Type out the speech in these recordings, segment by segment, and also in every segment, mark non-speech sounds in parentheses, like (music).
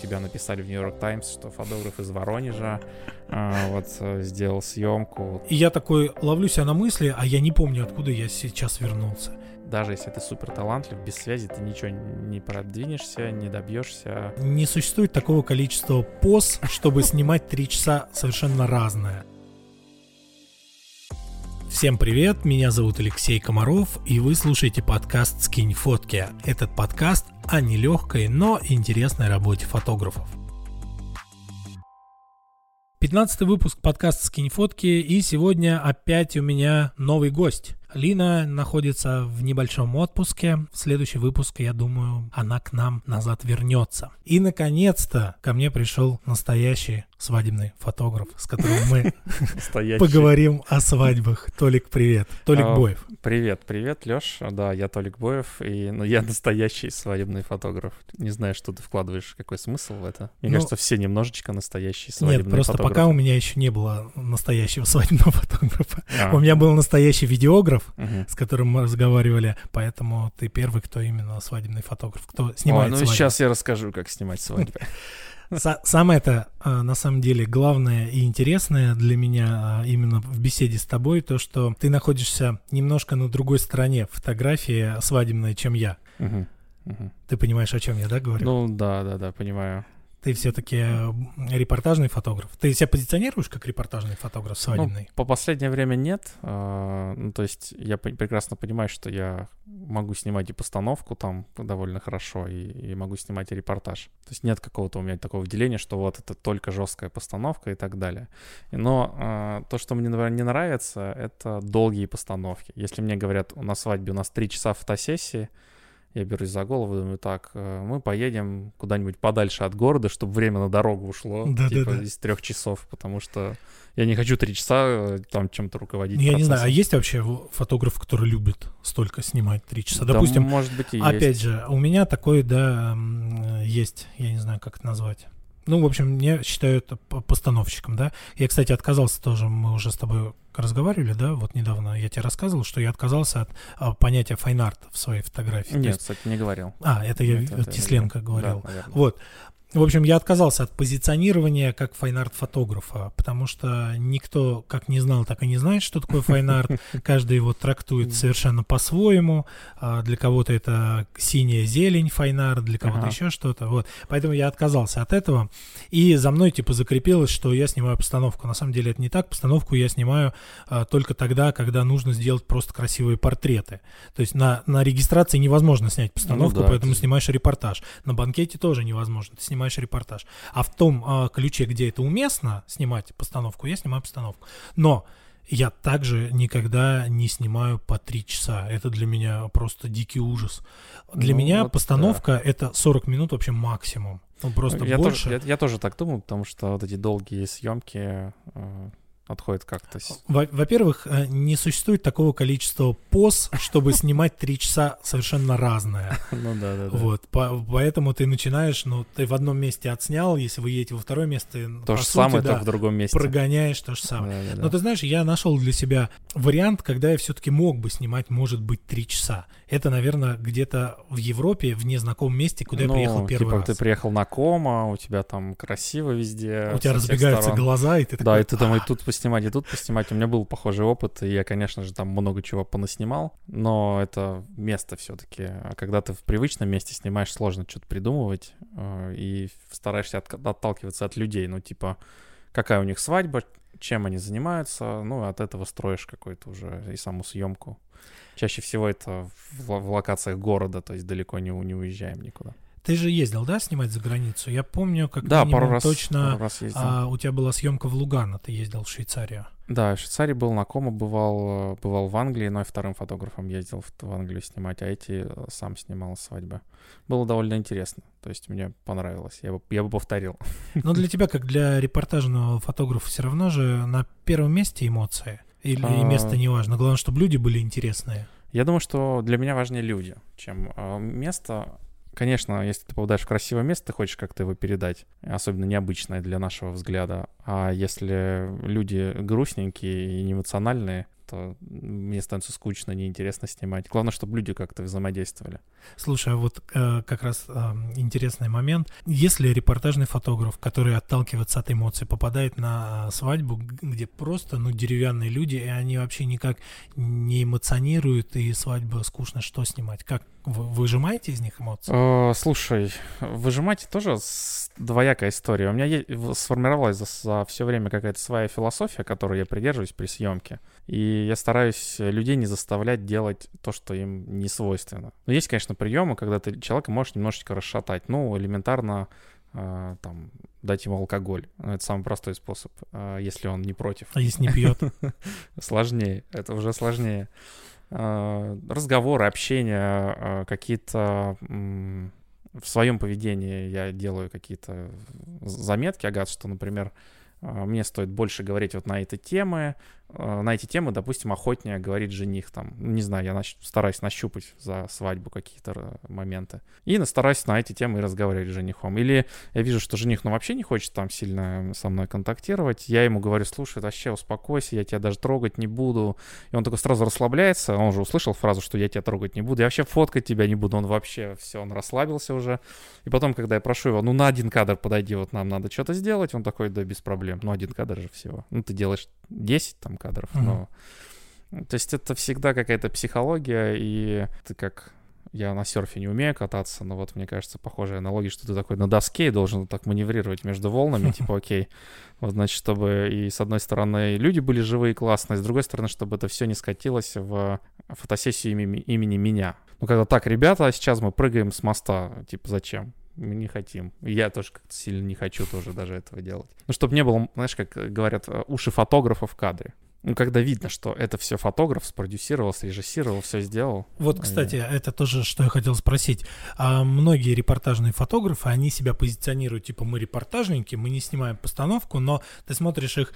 тебя написали в Нью-Йорк Таймс, что фотограф из Воронежа а, вот э, сделал съемку. И я такой ловлю себя на мысли, а я не помню, откуда я сейчас вернулся. Даже если ты супер талантлив, без связи ты ничего не продвинешься, не добьешься. Не существует такого количества поз, чтобы снимать три часа совершенно разное. Всем привет, меня зовут Алексей Комаров, и вы слушаете подкаст «Скинь фотки». Этот подкаст о нелегкой, но интересной работе фотографов. 15 выпуск подкаста «Скинь фотки», и сегодня опять у меня новый гость. Лина находится в небольшом отпуске. В следующий выпуск, я думаю, она к нам назад вернется. И, наконец-то, ко мне пришел настоящий свадебный фотограф, с которым мы поговорим о свадьбах. Толик, привет. Толик а, Боев. Привет, привет, Лёш. Да, я Толик Боев, и ну, я настоящий свадебный фотограф. Не знаю, что ты вкладываешь, какой смысл в это. Мне ну, кажется, все немножечко настоящие свадебные Нет, просто фотографы. пока у меня еще не было настоящего свадебного (laughs) фотографа. А. У меня был настоящий видеограф, угу. с которым мы разговаривали, поэтому ты первый, кто именно свадебный фотограф, кто снимает О, ну свадьбы. сейчас я расскажу, как снимать свадьбы. (laughs) Самое это, а, на самом деле, главное и интересное для меня а, именно в беседе с тобой, то, что ты находишься немножко на другой стороне фотографии свадебной, чем я. Угу. Угу. Ты понимаешь, о чем я, да, говорю? Ну, да, да, да, понимаю. Ты все-таки э, репортажный фотограф. Ты себя позиционируешь как репортажный фотограф ну, свадебный? Ну, по последнее время нет. А, ну, то есть я прекрасно понимаю, что я могу снимать и постановку там довольно хорошо, и, и могу снимать и репортаж. То есть нет какого-то у меня такого выделения, что вот это только жесткая постановка и так далее. Но а, то, что мне, наверное, не нравится, это долгие постановки. Если мне говорят, на свадьбе у нас три часа фотосессии, я берусь за голову, думаю, так, э, мы поедем куда-нибудь подальше от города, чтобы время на дорогу ушло, да, типа да, да. из трех часов, потому что я не хочу три часа э, там чем-то руководить. Ну, я процессом. не знаю, а есть вообще фотограф, который любит столько снимать три часа? Да, Допустим, может быть, и опять есть. же, у меня такой, да, есть, я не знаю, как это назвать. Ну, в общем, меня считают постановщиком, да. Я, кстати, отказался тоже, мы уже с тобой разговаривали, да, вот недавно я тебе рассказывал, что я отказался от а, понятия fine art в своей фотографии. Нет, есть... кстати, не говорил. А, это я это, Тисленко это, говорил. Да, вот. В общем, я отказался от позиционирования как fine art-фотографа, потому что никто как не знал, так и не знает, что такое fine art. (laughs) Каждый его трактует совершенно по-своему. А, для кого-то это синяя зелень fine art, для кого-то ага. еще что-то. Вот. Поэтому я отказался от этого. И за мной типа закрепилось, что я снимаю постановку. На самом деле это не так. Постановку я снимаю а, только тогда, когда нужно сделать просто красивые портреты. То есть на, на регистрации невозможно снять постановку, ну, да, поэтому это... снимаешь репортаж. На банкете тоже невозможно. Ты снимаешь снимаешь репортаж. А в том э, ключе, где это уместно снимать постановку, я снимаю постановку. Но я также никогда не снимаю по три часа. Это для меня просто дикий ужас. Для ну, меня вот постановка да. это 40 минут вообще максимум. Ну, просто я больше. Тоже, я, я тоже так думаю, потому что вот эти долгие съемки э, отходит как-то. Во-первых, э, не существует такого количества поз, чтобы снимать три часа совершенно разное. (laughs) Ну да, да, да. Вот, поэтому ты начинаешь, ну, ты в одном месте отснял, если вы едете во второе место, то же самое, только в другом месте. Прогоняешь то же самое. Но ты знаешь, я нашел для себя вариант, когда я все-таки мог бы снимать, может быть, три часа. Это, наверное, где-то в Европе, в незнакомом месте, куда ну, я приехал первый типа, раз. ты приехал на кома, у тебя там красиво везде. У тебя разбегаются глаза, и ты такой... Да, и ты там и тут поснимать, и тут поснимать. У меня был похожий опыт, и я, конечно же, там много чего понаснимал, но это место все-таки. А когда ты в привычном месте снимаешь, сложно что-то придумывать, э, и стараешься от, отталкиваться от людей, ну, типа, какая у них свадьба, чем они занимаются, ну, от этого строишь какой-то уже и саму съемку. Чаще всего это в, в локациях города, то есть далеко не, не уезжаем никуда. Ты же ездил, да, снимать за границу? Я помню, как да, пару раз, точно пару раз ездил. А, у тебя была съемка в Лугано, ты ездил в Швейцарию. Да, в Швейцарии был на Кома, бывал, бывал в Англии, но и вторым фотографом ездил в, в Англию снимать, а эти э, сам снимал свадьбы. Было довольно интересно, то есть мне понравилось, я бы, я бы повторил. (laughs) Но для тебя, как для репортажного фотографа, все равно же на первом месте эмоции? Или а... место не важно? Главное, чтобы люди были интересные. Я думаю, что для меня важнее люди, чем э, место конечно, если ты попадаешь в красивое место, ты хочешь как-то его передать, особенно необычное для нашего взгляда. А если люди грустненькие и неэмоциональные, что мне становится скучно, неинтересно снимать. Главное, чтобы люди как-то взаимодействовали. Слушай, а вот э, как раз э, интересный момент. Если репортажный фотограф, который отталкивается от эмоций, попадает на свадьбу, где просто, ну, деревянные люди, и они вообще никак не эмоционируют, и свадьба скучно, что снимать? Как? Вы выжимаете из них эмоции? Э, слушай, выжимать тоже двоякая история. У меня есть, сформировалась за, за все время какая-то своя философия, которой я придерживаюсь при съемке. И я стараюсь людей не заставлять делать то, что им не свойственно. Но есть, конечно, приемы, когда ты человека можешь немножечко расшатать. Ну, элементарно э, там дать ему алкоголь. Это самый простой способ, э, если он не против. А если не пьет? (laughs) Сложнее. Это уже сложнее. Э, разговоры, общение, какие-то в своем поведении я делаю какие-то заметки, агат, что, например, мне стоит больше говорить вот на эти темы, Э, на эти темы, допустим, охотнее говорит жених, там, не знаю, я нач- стараюсь нащупать за свадьбу какие-то э, моменты. И стараюсь на эти темы и разговаривать с женихом. Или я вижу, что жених, ну, вообще не хочет там сильно со мной контактировать, я ему говорю, слушай, вообще успокойся, я тебя даже трогать не буду. И он такой сразу расслабляется, он уже услышал фразу, что я тебя трогать не буду, я вообще фоткать тебя не буду, он вообще, все, он расслабился уже. И потом, когда я прошу его, ну, на один кадр подойди, вот нам надо что-то сделать, он такой, да, без проблем, ну, один кадр же всего. Ну, ты делаешь 10 там кадров, mm-hmm. но... То есть это всегда какая-то психология, и ты как... Я на серфе не умею кататься, но вот мне кажется, похожая аналогия, что ты такой на доске и должен так маневрировать между волнами, (laughs) типа, окей, вот, значит, чтобы и с одной стороны люди были живые и классные, с другой стороны, чтобы это все не скатилось в фотосессию имени, имени меня. Ну, когда так, ребята, а сейчас мы прыгаем с моста, типа, зачем? Мы не хотим. Я тоже как-то сильно не хочу тоже даже этого делать. Ну, чтобы не было, знаешь, как говорят, э, уши фотографа в кадре. Ну, когда видно, что это все фотограф спродюсировал, срежиссировал, все сделал. Вот, кстати, и... это тоже, что я хотел спросить. А многие репортажные фотографы, они себя позиционируют, типа, мы репортажники, мы не снимаем постановку, но ты смотришь их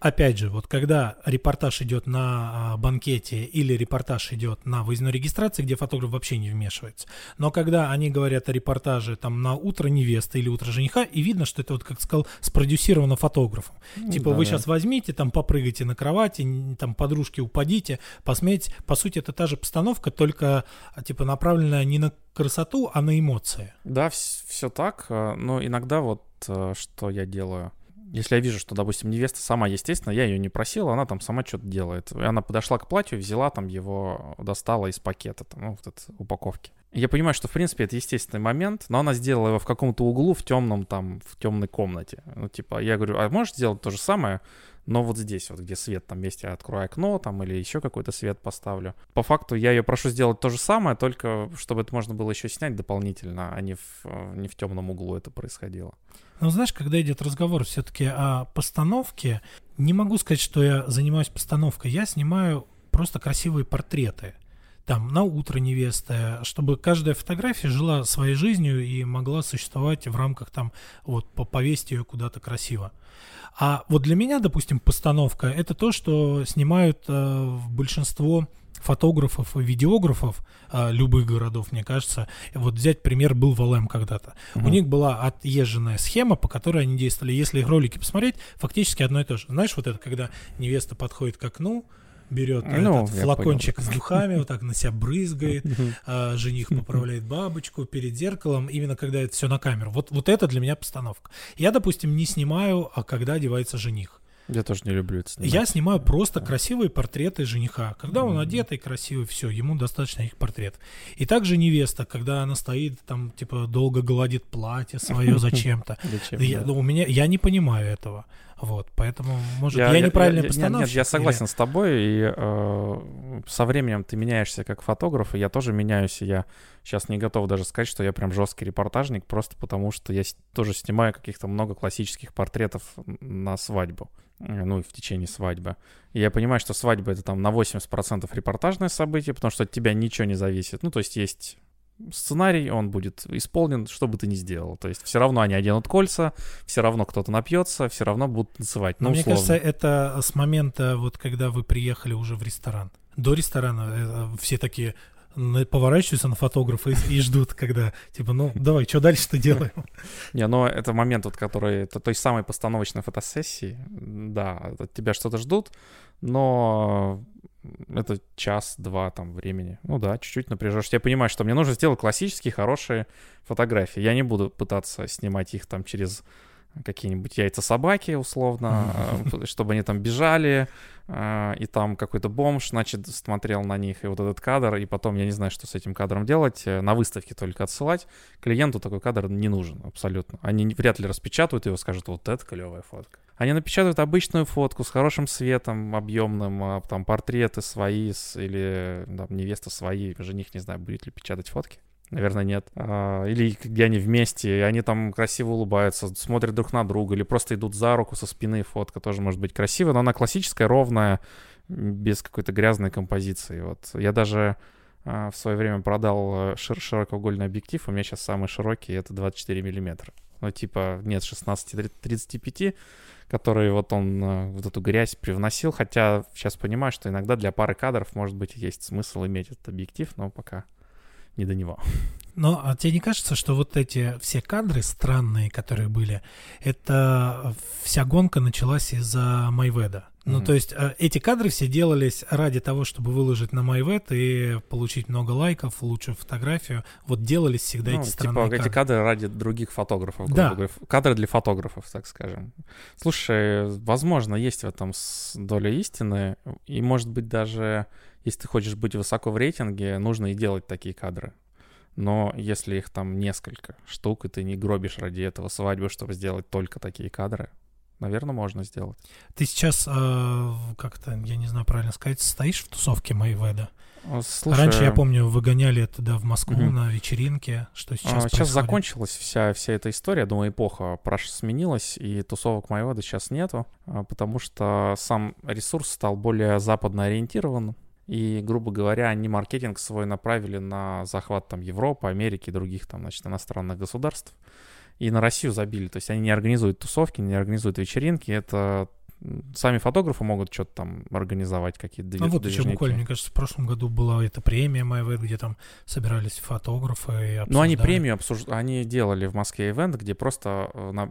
Опять же, вот когда репортаж идет на а, банкете или репортаж идет на выездной регистрации, где фотограф вообще не вмешивается. Но когда они говорят о репортаже там на утро невесты или утро жениха, и видно, что это вот, как сказал, спродюсировано фотографом. Ну, типа да, вы да. сейчас возьмите, там попрыгайте на кровати, там подружки упадите, посмеете. По сути, это та же постановка, только а, типа направленная не на красоту, а на эмоции. Да, все так, а, но иногда вот э, что я делаю если я вижу, что, допустим, невеста сама, естественно, я ее не просил, она там сама что-то делает. И она подошла к платью, взяла там его, достала из пакета, там, ну, вот этой упаковки. Я понимаю, что, в принципе, это естественный момент, но она сделала его в каком-то углу, в темном, там, в темной комнате. Ну, типа, я говорю, а можешь сделать то же самое, но вот здесь, вот где свет, там я открою окно, там, или еще какой-то свет поставлю. По факту я ее прошу сделать то же самое, только чтобы это можно было еще снять дополнительно, а не в, не в темном углу это происходило. Ну, знаешь, когда идет разговор все-таки о постановке, не могу сказать, что я занимаюсь постановкой. Я снимаю просто красивые портреты. Там, на утро невесты, чтобы каждая фотография жила своей жизнью и могла существовать в рамках там, вот, повесить ее куда-то красиво. А вот для меня, допустим, постановка — это то, что снимают э, большинство фотографов и видеографов а, любых городов, мне кажется. Вот взять пример был в ЛМ когда-то. Угу. У них была отъезженная схема, по которой они действовали. Если их ролики посмотреть, фактически одно и то же. Знаешь, вот это, когда невеста подходит к окну, берет ну, этот флакончик понял. с духами, вот так на себя брызгает, (laughs) а, жених поправляет бабочку перед зеркалом, именно когда это все на камеру. Вот, вот это для меня постановка. Я, допустим, не снимаю, а когда одевается жених. Я тоже не люблю это снимать. Я снимаю просто красивые портреты жениха. Когда он одетый, красивый, все, ему достаточно их портрет. И также невеста, когда она стоит, там, типа, долго гладит платье свое (laughs) зачем-то. Я, ну, у меня, я не понимаю этого. Вот, поэтому, может, я, я неправильно постановщик. Нет, нет, я согласен или... с тобой, и э, со временем ты меняешься как фотограф, и я тоже меняюсь, и я сейчас не готов даже сказать, что я прям жесткий репортажник, просто потому что я тоже снимаю каких-то много классических портретов на свадьбу, э, ну, и в течение свадьбы. И я понимаю, что свадьба — это там на 80% репортажное событие, потому что от тебя ничего не зависит. Ну, то есть есть сценарий, он будет исполнен, что бы ты ни сделал. То есть все равно они оденут кольца, все равно кто-то напьется, все равно будут танцевать. Ну, мне кажется, это с момента, вот когда вы приехали уже в ресторан. До ресторана э, все такие поворачиваются на фотографа и, и ждут, когда, типа, ну, давай, что дальше-то делаем? (laughs) Не, но это момент, вот, который, это той самой постановочной фотосессии, да, от тебя что-то ждут, но это час-два там времени. Ну да, чуть-чуть напряжешь. Я понимаю, что мне нужно сделать классические хорошие фотографии. Я не буду пытаться снимать их там через какие-нибудь яйца собаки, условно, (laughs) э, чтобы они там бежали, э, и там какой-то бомж, значит, смотрел на них, и вот этот кадр, и потом я не знаю, что с этим кадром делать, э, на выставке только отсылать. Клиенту такой кадр не нужен абсолютно. Они вряд ли распечатают его, скажут, вот это клевая фотка. Они напечатают обычную фотку с хорошим светом, объемным, там портреты свои или там, невеста свои, жених, не знаю, будет ли печатать фотки. Наверное, нет. А, или где они вместе, и они там красиво улыбаются, смотрят друг на друга, или просто идут за руку со спины. Фотка тоже может быть красивая, но она классическая, ровная, без какой-то грязной композиции. Вот я даже а, в свое время продал э, шир широкоугольный объектив, у меня сейчас самый широкий, это 24 миллиметра. Ну, типа, нет 16-35, который вот он э, вот эту грязь привносил, хотя сейчас понимаю, что иногда для пары кадров, может быть, есть смысл иметь этот объектив, но пока не до него. Но а тебе не кажется, что вот эти все кадры странные, которые были, это вся гонка началась из-за Майведа? Mm-hmm. Ну, то есть э, эти кадры все делались ради того, чтобы выложить на MyVet и получить много лайков, лучшую фотографию. Вот делались всегда ну, эти типа странные типа, кадры. эти кадры ради других фотографов. Да. Говоря. Кадры для фотографов, так скажем. Слушай, возможно, есть в этом доля истины. И, может быть, даже если ты хочешь быть высоко в рейтинге, нужно и делать такие кадры. Но если их там несколько штук, и ты не гробишь ради этого свадьбу, чтобы сделать только такие кадры, наверное, можно сделать. Ты сейчас, э, как-то, я не знаю правильно сказать, стоишь в тусовке Майведа? Слушай, Раньше, я помню, выгоняли туда в Москву угу. на вечеринке. Что сейчас а, Сейчас закончилась вся, вся эта история. Думаю, эпоха прош сменилась, и тусовок Майведа сейчас нету, а, потому что сам ресурс стал более западно ориентирован. И, грубо говоря, они маркетинг свой направили на захват там Европы, Америки и других там, значит, иностранных государств. И на Россию забили. То есть они не организуют тусовки, не организуют вечеринки. Это сами фотографы могут что-то там организовать, какие-то движ... А вот еще буквально, мне кажется, в прошлом году была эта премия MyWeb, где там собирались фотографы и обсуждали. Ну, они премию обсуждали, они делали в Москве ивент, где просто э, на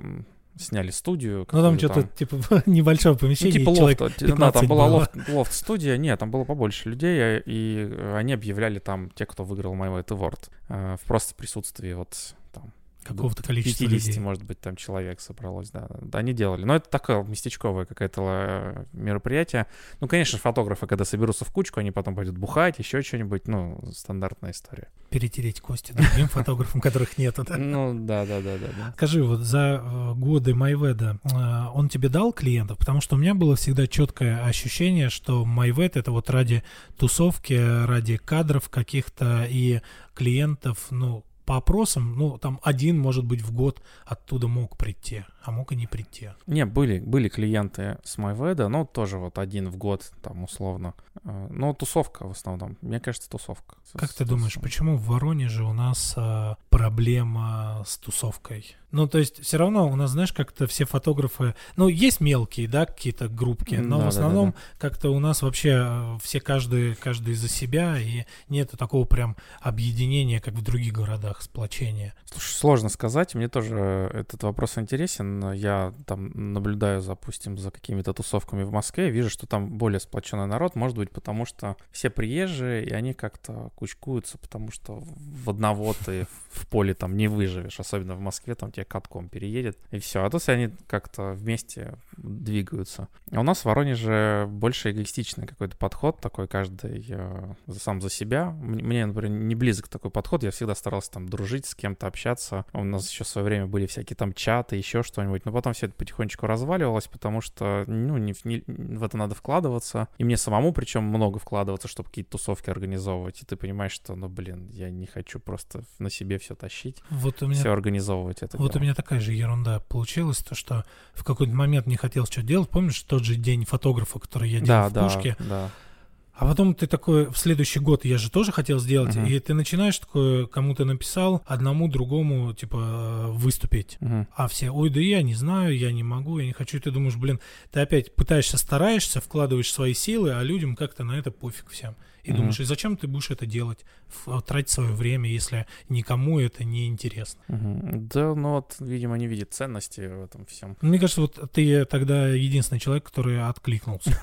сняли студию. Ну там что-то типа (laughs) небольшое помещение, ну, типа лофт, да, там была лофт, лофт-студия, нет, там было побольше людей, и они объявляли там те, кто выиграл My Way Award, э, в просто присутствии вот там какого-то количества 50, людей. может быть, там человек собралось, да. Да, они делали. Но это такое местечковое какое-то э, мероприятие. Ну, конечно, фотографы, когда соберутся в кучку, они потом пойдут бухать, еще что-нибудь, ну, стандартная история. Перетереть кости другим (laughs) фотографам, которых нету, да? Ну, да, да, да, да. Скажи, вот за э, годы Майведа э, он тебе дал клиентов? Потому что у меня было всегда четкое ощущение, что Майвед это вот ради тусовки, ради кадров каких-то и клиентов, ну, по опросам, ну, там один, может быть, в год оттуда мог прийти, а мог и не прийти. Не, были, были клиенты с MyVeda, но тоже вот один в год, там, условно. Э, но тусовка в основном. Мне кажется, тусовка. Как ты думаешь, почему в Воронеже у нас а, проблема с тусовкой? Ну, то есть, все равно у нас, знаешь, как-то все фотографы, ну, есть мелкие, да, какие-то группки, но да, в основном да, да, да. как-то у нас вообще э, все каждый, каждый за себя, и нету такого прям объединения, как в других городах, сплочения. Слушай, сложно сказать, мне тоже этот вопрос интересен. Я там наблюдаю, допустим, за какими-то тусовками в Москве, вижу, что там более сплоченный народ, может быть, потому что все приезжие, и они как-то кучкуются, потому что в одного ты в поле там не выживешь, особенно в Москве, там тебе катком переедет, и все. А тут они как-то вместе двигаются. А у нас в Воронеже больше эгоистичный какой-то подход, такой каждый э, сам за себя. Мне, например, не близок такой подход, я всегда старался там дружить с кем-то, общаться. У нас еще в свое время были всякие там чаты, еще что-нибудь, но потом все это потихонечку разваливалось, потому что, ну, не, не, в это надо вкладываться, и мне самому причем много вкладываться, чтобы какие-то тусовки организовывать, и ты понимаешь, что, ну, блин, я не хочу просто на себе все тащить, вот у меня, все организовывать это. Вот дело. у меня такая же ерунда получилась, то что в какой-то момент не хотел что делать. Помнишь тот же день фотографа, который я делал да, в Пушке? Да, да. А потом ты такой, в следующий год я же тоже хотел сделать, uh-huh. и ты начинаешь такое, кому-то написал, одному, другому, типа, выступить. Uh-huh. А все, ой, да я не знаю, я не могу, я не хочу. И ты думаешь, блин, ты опять пытаешься, стараешься, вкладываешь свои силы, а людям как-то на это пофиг всем. И mm-hmm. думаешь, и зачем ты будешь это делать, тратить свое время, если никому это не интересно? Mm-hmm. Да, ну вот, видимо, не видит ценности в этом всем. Мне кажется, вот ты тогда единственный человек, который откликнулся.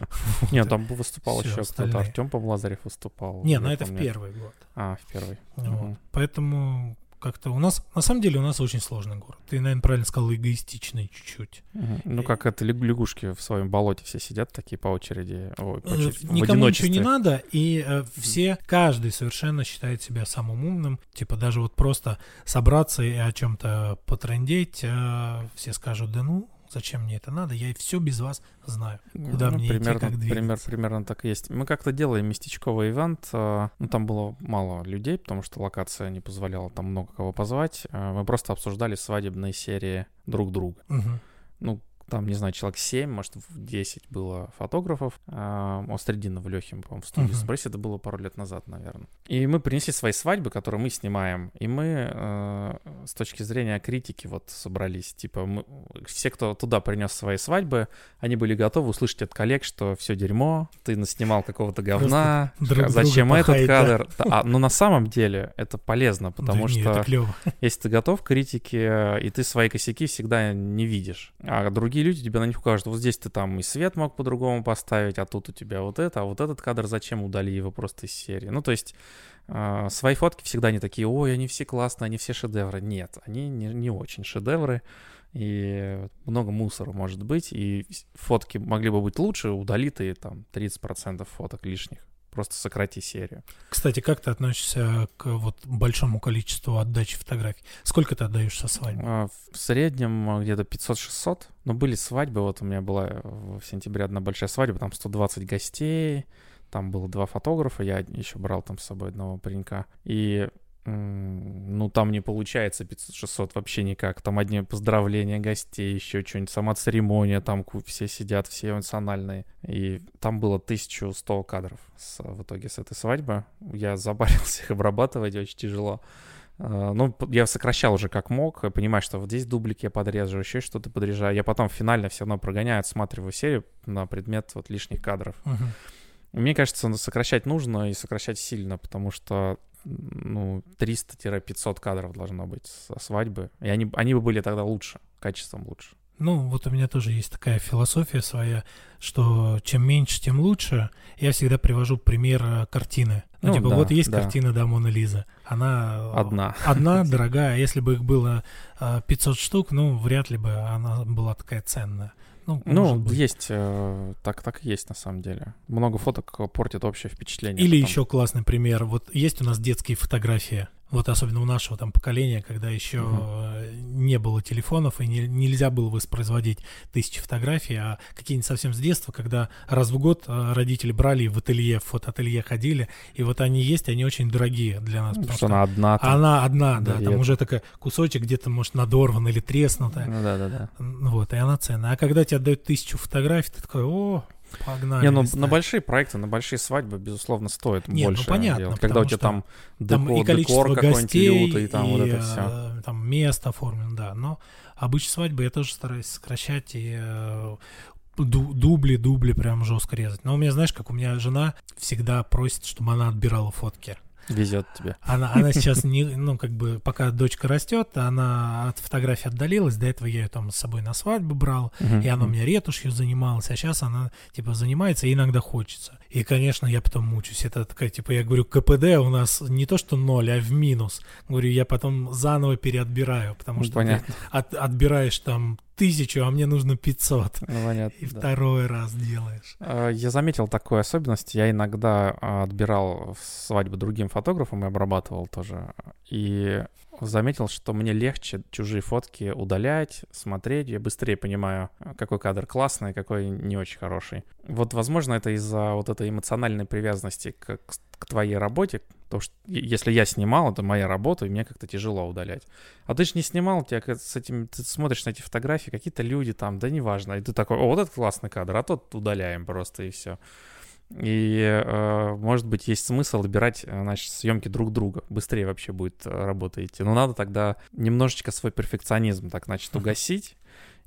(laughs) Нет, там выступал еще кто-то, Артем Помлазарев выступал. Не, ну это в первый год. А, в первый. Угу. Поэтому как-то у нас, на самом деле, у нас очень сложный город. Ты, наверное, правильно сказал, эгоистичный чуть-чуть. Угу. Ну, как это лягушки в своем болоте все сидят такие по очереди. Ой, по э, очереди Никому ничего не надо, и э, все, каждый совершенно считает себя самым умным. Типа даже вот просто собраться и о чем-то потрендеть, э, все скажут, да ну, зачем мне это надо, я и все без вас знаю, куда ну, мне примерно, идти, как двигаться. Пример, примерно так и есть. Мы как-то делаем местечковый ивент, э, ну там было мало людей, потому что локация не позволяла там много кого позвать. Э, мы просто обсуждали свадебные серии друг друга. Угу. Ну, там, не знаю, человек 7, может, 10 было фотографов. А, Остридина в Лехе, по-моему, в студии uh-huh. Спресс, это было пару лет назад, наверное. И мы принесли свои свадьбы, которые мы снимаем, и мы э, с точки зрения критики вот собрались. Типа, мы, все, кто туда принес свои свадьбы, они были готовы услышать от коллег, что все дерьмо, ты наснимал какого-то говна, друг зачем этот пахает, кадр. Да? А, но на самом деле это полезно, потому да, что нет, если ты готов к критике, и ты свои косяки всегда не видишь, а другие другие люди тебе на них укажут, вот здесь ты там и свет мог по-другому поставить, а тут у тебя вот это, а вот этот кадр зачем удали его просто из серии. Ну, то есть э, свои фотки всегда не такие, ой, они все классные, они все шедевры. Нет, они не, не очень шедевры, и много мусора может быть, и фотки могли бы быть лучше, удали ты там 30% фоток лишних просто сократи серию. Кстати, как ты относишься к вот большому количеству отдачи фотографий? Сколько ты отдаешь со свадьбы? А, в среднем а, где-то 500-600. Но были свадьбы, вот у меня была в сентябре одна большая свадьба, там 120 гостей, там было два фотографа, я еще брал там с собой одного паренька. И ну, там не получается 500-600 вообще никак. Там одни поздравления гостей, еще что-нибудь, сама церемония, там все сидят, все эмоциональные. И там было 1100 кадров с, в итоге с этой свадьбы. Я забарился (laughs) их обрабатывать, очень тяжело. А, ну, я сокращал уже как мог, понимаю, что вот здесь дублики я подрежу, еще что-то подрежаю. Я потом финально все равно прогоняю, отсматриваю серию на предмет вот лишних кадров. Uh-huh. Мне кажется, сокращать нужно и сокращать сильно, потому что ну, 300-500 кадров должно быть со свадьбы. И они, они бы были тогда лучше, качеством лучше. Ну, вот у меня тоже есть такая философия своя, что чем меньше, тем лучше. Я всегда привожу пример э, картины. Ну, ну типа, да, вот есть да. картина, да, Мона Лиза. Она... Одна. Одна, (laughs) дорогая. Если бы их было 500 э, штук, ну, вряд ли бы она была такая ценная. Ну, ну есть, э, так, так и есть на самом деле. Много фоток портит общее впечатление. Или потом. еще классный пример. Вот есть у нас детские фотографии. Вот особенно у нашего там поколения, когда еще угу. не было телефонов и не, нельзя было воспроизводить тысячи фотографий, а какие-нибудь совсем с детства, когда раз в год э, родители брали в ателье, в фотоателье ходили, и вот они есть, они очень дорогие для нас. Ну, потому что, она одна. Там, она одна, да, да там уже такая кусочек где-то, может, надорван или треснутая. Ну да, да, да. Вот, и она ценная. А когда тебе отдают тысячу фотографий, ты такой, о, Погнали. Не, ну на большие проекты, на большие свадьбы, безусловно, стоит Нет, ну, больше. Ну, понятно, делать. Когда у тебя там, декор, там и количество декор гостей, лютый, там и, вот это все. Там место оформлено, да. Но обычно свадьбы я тоже стараюсь сокращать и э, дубли, дубли прям жестко резать. Но у меня, знаешь, как у меня жена всегда просит, чтобы она отбирала фотки. Везет тебе. Она, она (laughs) сейчас не, ну, как бы, пока дочка растет, она от фотографии отдалилась. До этого я ее там с собой на свадьбу брал, uh-huh, и она у меня ретушью занималась, а сейчас она, типа, занимается, и иногда хочется. И, конечно, я потом мучусь. Это такая, типа, я говорю, КПД у нас не то, что ноль, а в минус. Говорю, я потом заново переотбираю, потому ну, что понятно. ты от, отбираешь там тысячу, а мне нужно 500. Ну, понятно, и да. второй раз делаешь. А, я заметил такую особенность. Я иногда а, отбирал свадьбы другим фотографам и обрабатывал тоже. И заметил, что мне легче чужие фотки удалять, смотреть. Я быстрее понимаю, какой кадр классный, какой не очень хороший. Вот, возможно, это из-за вот этой эмоциональной привязанности к, к твоей работе, Потому что если я снимал, это моя работа, и мне как-то тяжело удалять. А ты же не снимал, тебя с этим, ты смотришь на эти фотографии, какие-то люди там, да неважно. И ты такой, о, вот этот классный кадр, а тот удаляем просто, и все. И, э, может быть, есть смысл выбирать, э, значит, съемки друг друга. Быстрее вообще будет э, работа идти. Но надо тогда немножечко свой перфекционизм так, значит, угасить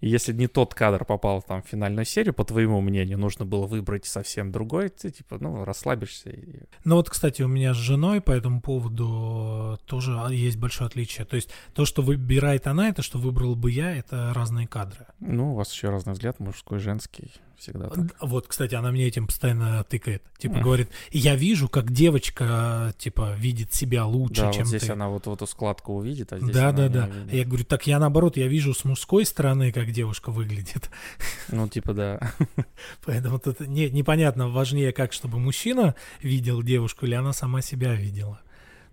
и если не тот кадр попал там в финальную серию, по твоему мнению, нужно было выбрать совсем другой, ты типа, ну, расслабишься. И... Ну вот, кстати, у меня с женой по этому поводу тоже есть большое отличие. То есть то, что выбирает она, это что выбрал бы я, это разные кадры. Ну, у вас еще разный взгляд, мужской, женский всегда так. Вот, кстати, она мне этим постоянно тыкает. Типа mm. говорит, я вижу, как девочка, типа, видит себя лучше, да, чем вот здесь ты. она вот, вот эту складку увидит, а здесь Да, да, да. Видит. Я говорю, так я наоборот, я вижу с мужской стороны, как девушка выглядит. (laughs) Ну, типа, да. Поэтому тут не, непонятно, важнее как, чтобы мужчина видел девушку или она сама себя видела.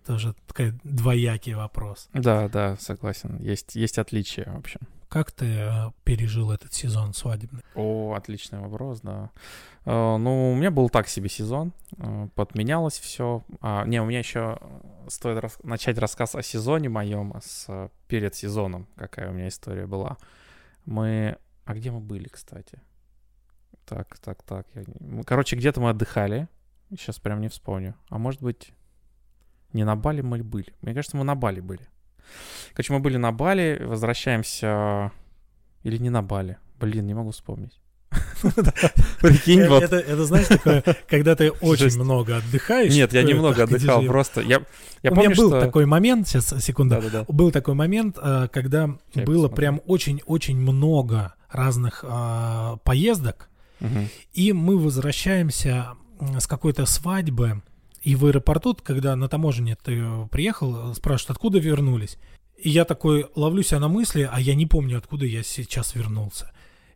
Тоже такой двоякий вопрос. Да, да, согласен. Есть, есть отличия, в общем. Как ты э, пережил этот сезон свадебный? О, отличный вопрос, да. Э, ну, у меня был так себе сезон, э, подменялось все. А, не, у меня еще стоит рас- начать рассказ о сезоне моем, с перед сезоном, какая у меня история была. Мы, а где мы были, кстати? Так, так, так. Я... Короче, где-то мы отдыхали. Сейчас прям не вспомню. А может быть, не на Бали мы были? Мне кажется, мы на Бали были. Короче, мы были на Бали, возвращаемся... Или не на Бали? Блин, не могу вспомнить. (laughs) Прикинь, вот. Это, это, знаешь, такое, когда ты (laughs) очень много отдыхаешь. Нет, я немного (laughs) отдыхал, просто я, я У помню, меня был что... такой момент, сейчас, секунду, был такой момент, э, когда Я было посмотрю. прям очень-очень много разных а, поездок, и мы возвращаемся с какой-то свадьбы, и в аэропорту, когда на таможне ты приехал, спрашивают, откуда вернулись. И я такой ловлю себя на мысли, а я не помню, откуда я сейчас вернулся.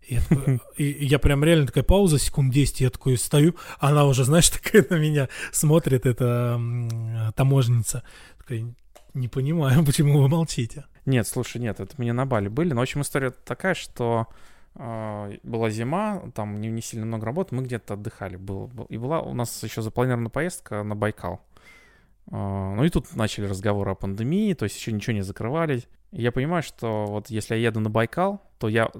И я, (laughs) такой- и- я прям реально такая пауза, секунд 10, я такой стою, она уже, знаешь, (laughs) такая на меня смотрит, эта м, таможенница. Такая, не понимаю, (laughs) почему вы молчите. Нет, слушай, нет, это мы не на Бали были. Но, в общем, история такая, что э, была зима, там не, не сильно много работы, мы где-то отдыхали. Был, был- и была у нас еще запланирована поездка на Байкал. Э, ну и тут начали разговоры о пандемии, то есть еще ничего не закрывали. Я понимаю, что вот если я еду на Байкал, то я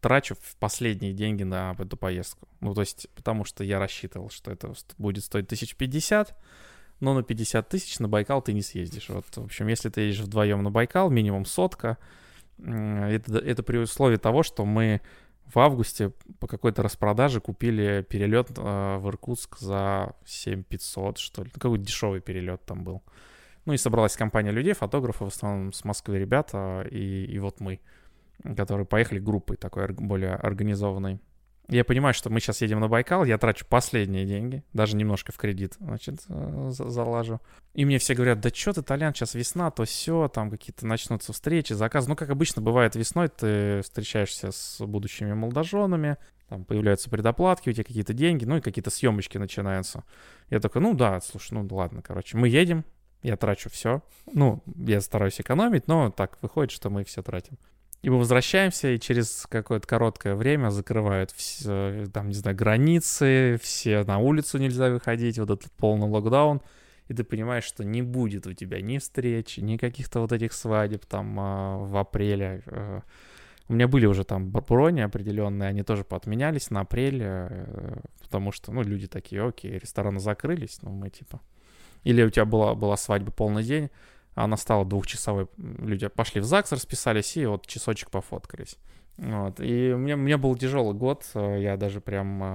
трачу последние деньги на эту поездку. Ну, то есть, потому что я рассчитывал, что это будет стоить 1050, но на 50 тысяч на Байкал ты не съездишь. Вот, в общем, если ты едешь вдвоем на Байкал, минимум сотка. Это, это при условии того, что мы в августе по какой-то распродаже купили перелет э, в Иркутск за 7500, что ли. Ну, Какой дешевый перелет там был. Ну и собралась компания людей, фотографов, в основном с Москвы ребята, и, и вот мы, которые поехали группой такой более организованной. Я понимаю, что мы сейчас едем на Байкал, я трачу последние деньги, даже немножко в кредит, значит, э, за- залажу. И мне все говорят, да что ты, Толян, сейчас весна, то все, там какие-то начнутся встречи, заказы. Ну, как обычно бывает весной, ты встречаешься с будущими молодоженами, там появляются предоплатки, у тебя какие-то деньги, ну и какие-то съемочки начинаются. Я такой, ну да, слушай, ну ладно, короче, мы едем, я трачу все. Ну, я стараюсь экономить, но так выходит, что мы все тратим. И мы возвращаемся, и через какое-то короткое время закрывают все, там, не знаю, границы, все на улицу нельзя выходить, вот этот полный локдаун. И ты понимаешь, что не будет у тебя ни встреч, ни каких-то вот этих свадеб там а, в апреле. э. У меня были уже там брони определенные, они тоже поотменялись на апрель, э, потому что, ну, люди такие, окей, рестораны закрылись, ну, мы типа... Или у тебя была, была свадьба полный день, она стала двухчасовой. Люди пошли в ЗАГС, расписались и вот часочек пофоткались. Вот. И у меня, у меня был тяжелый год, э, я даже прям э,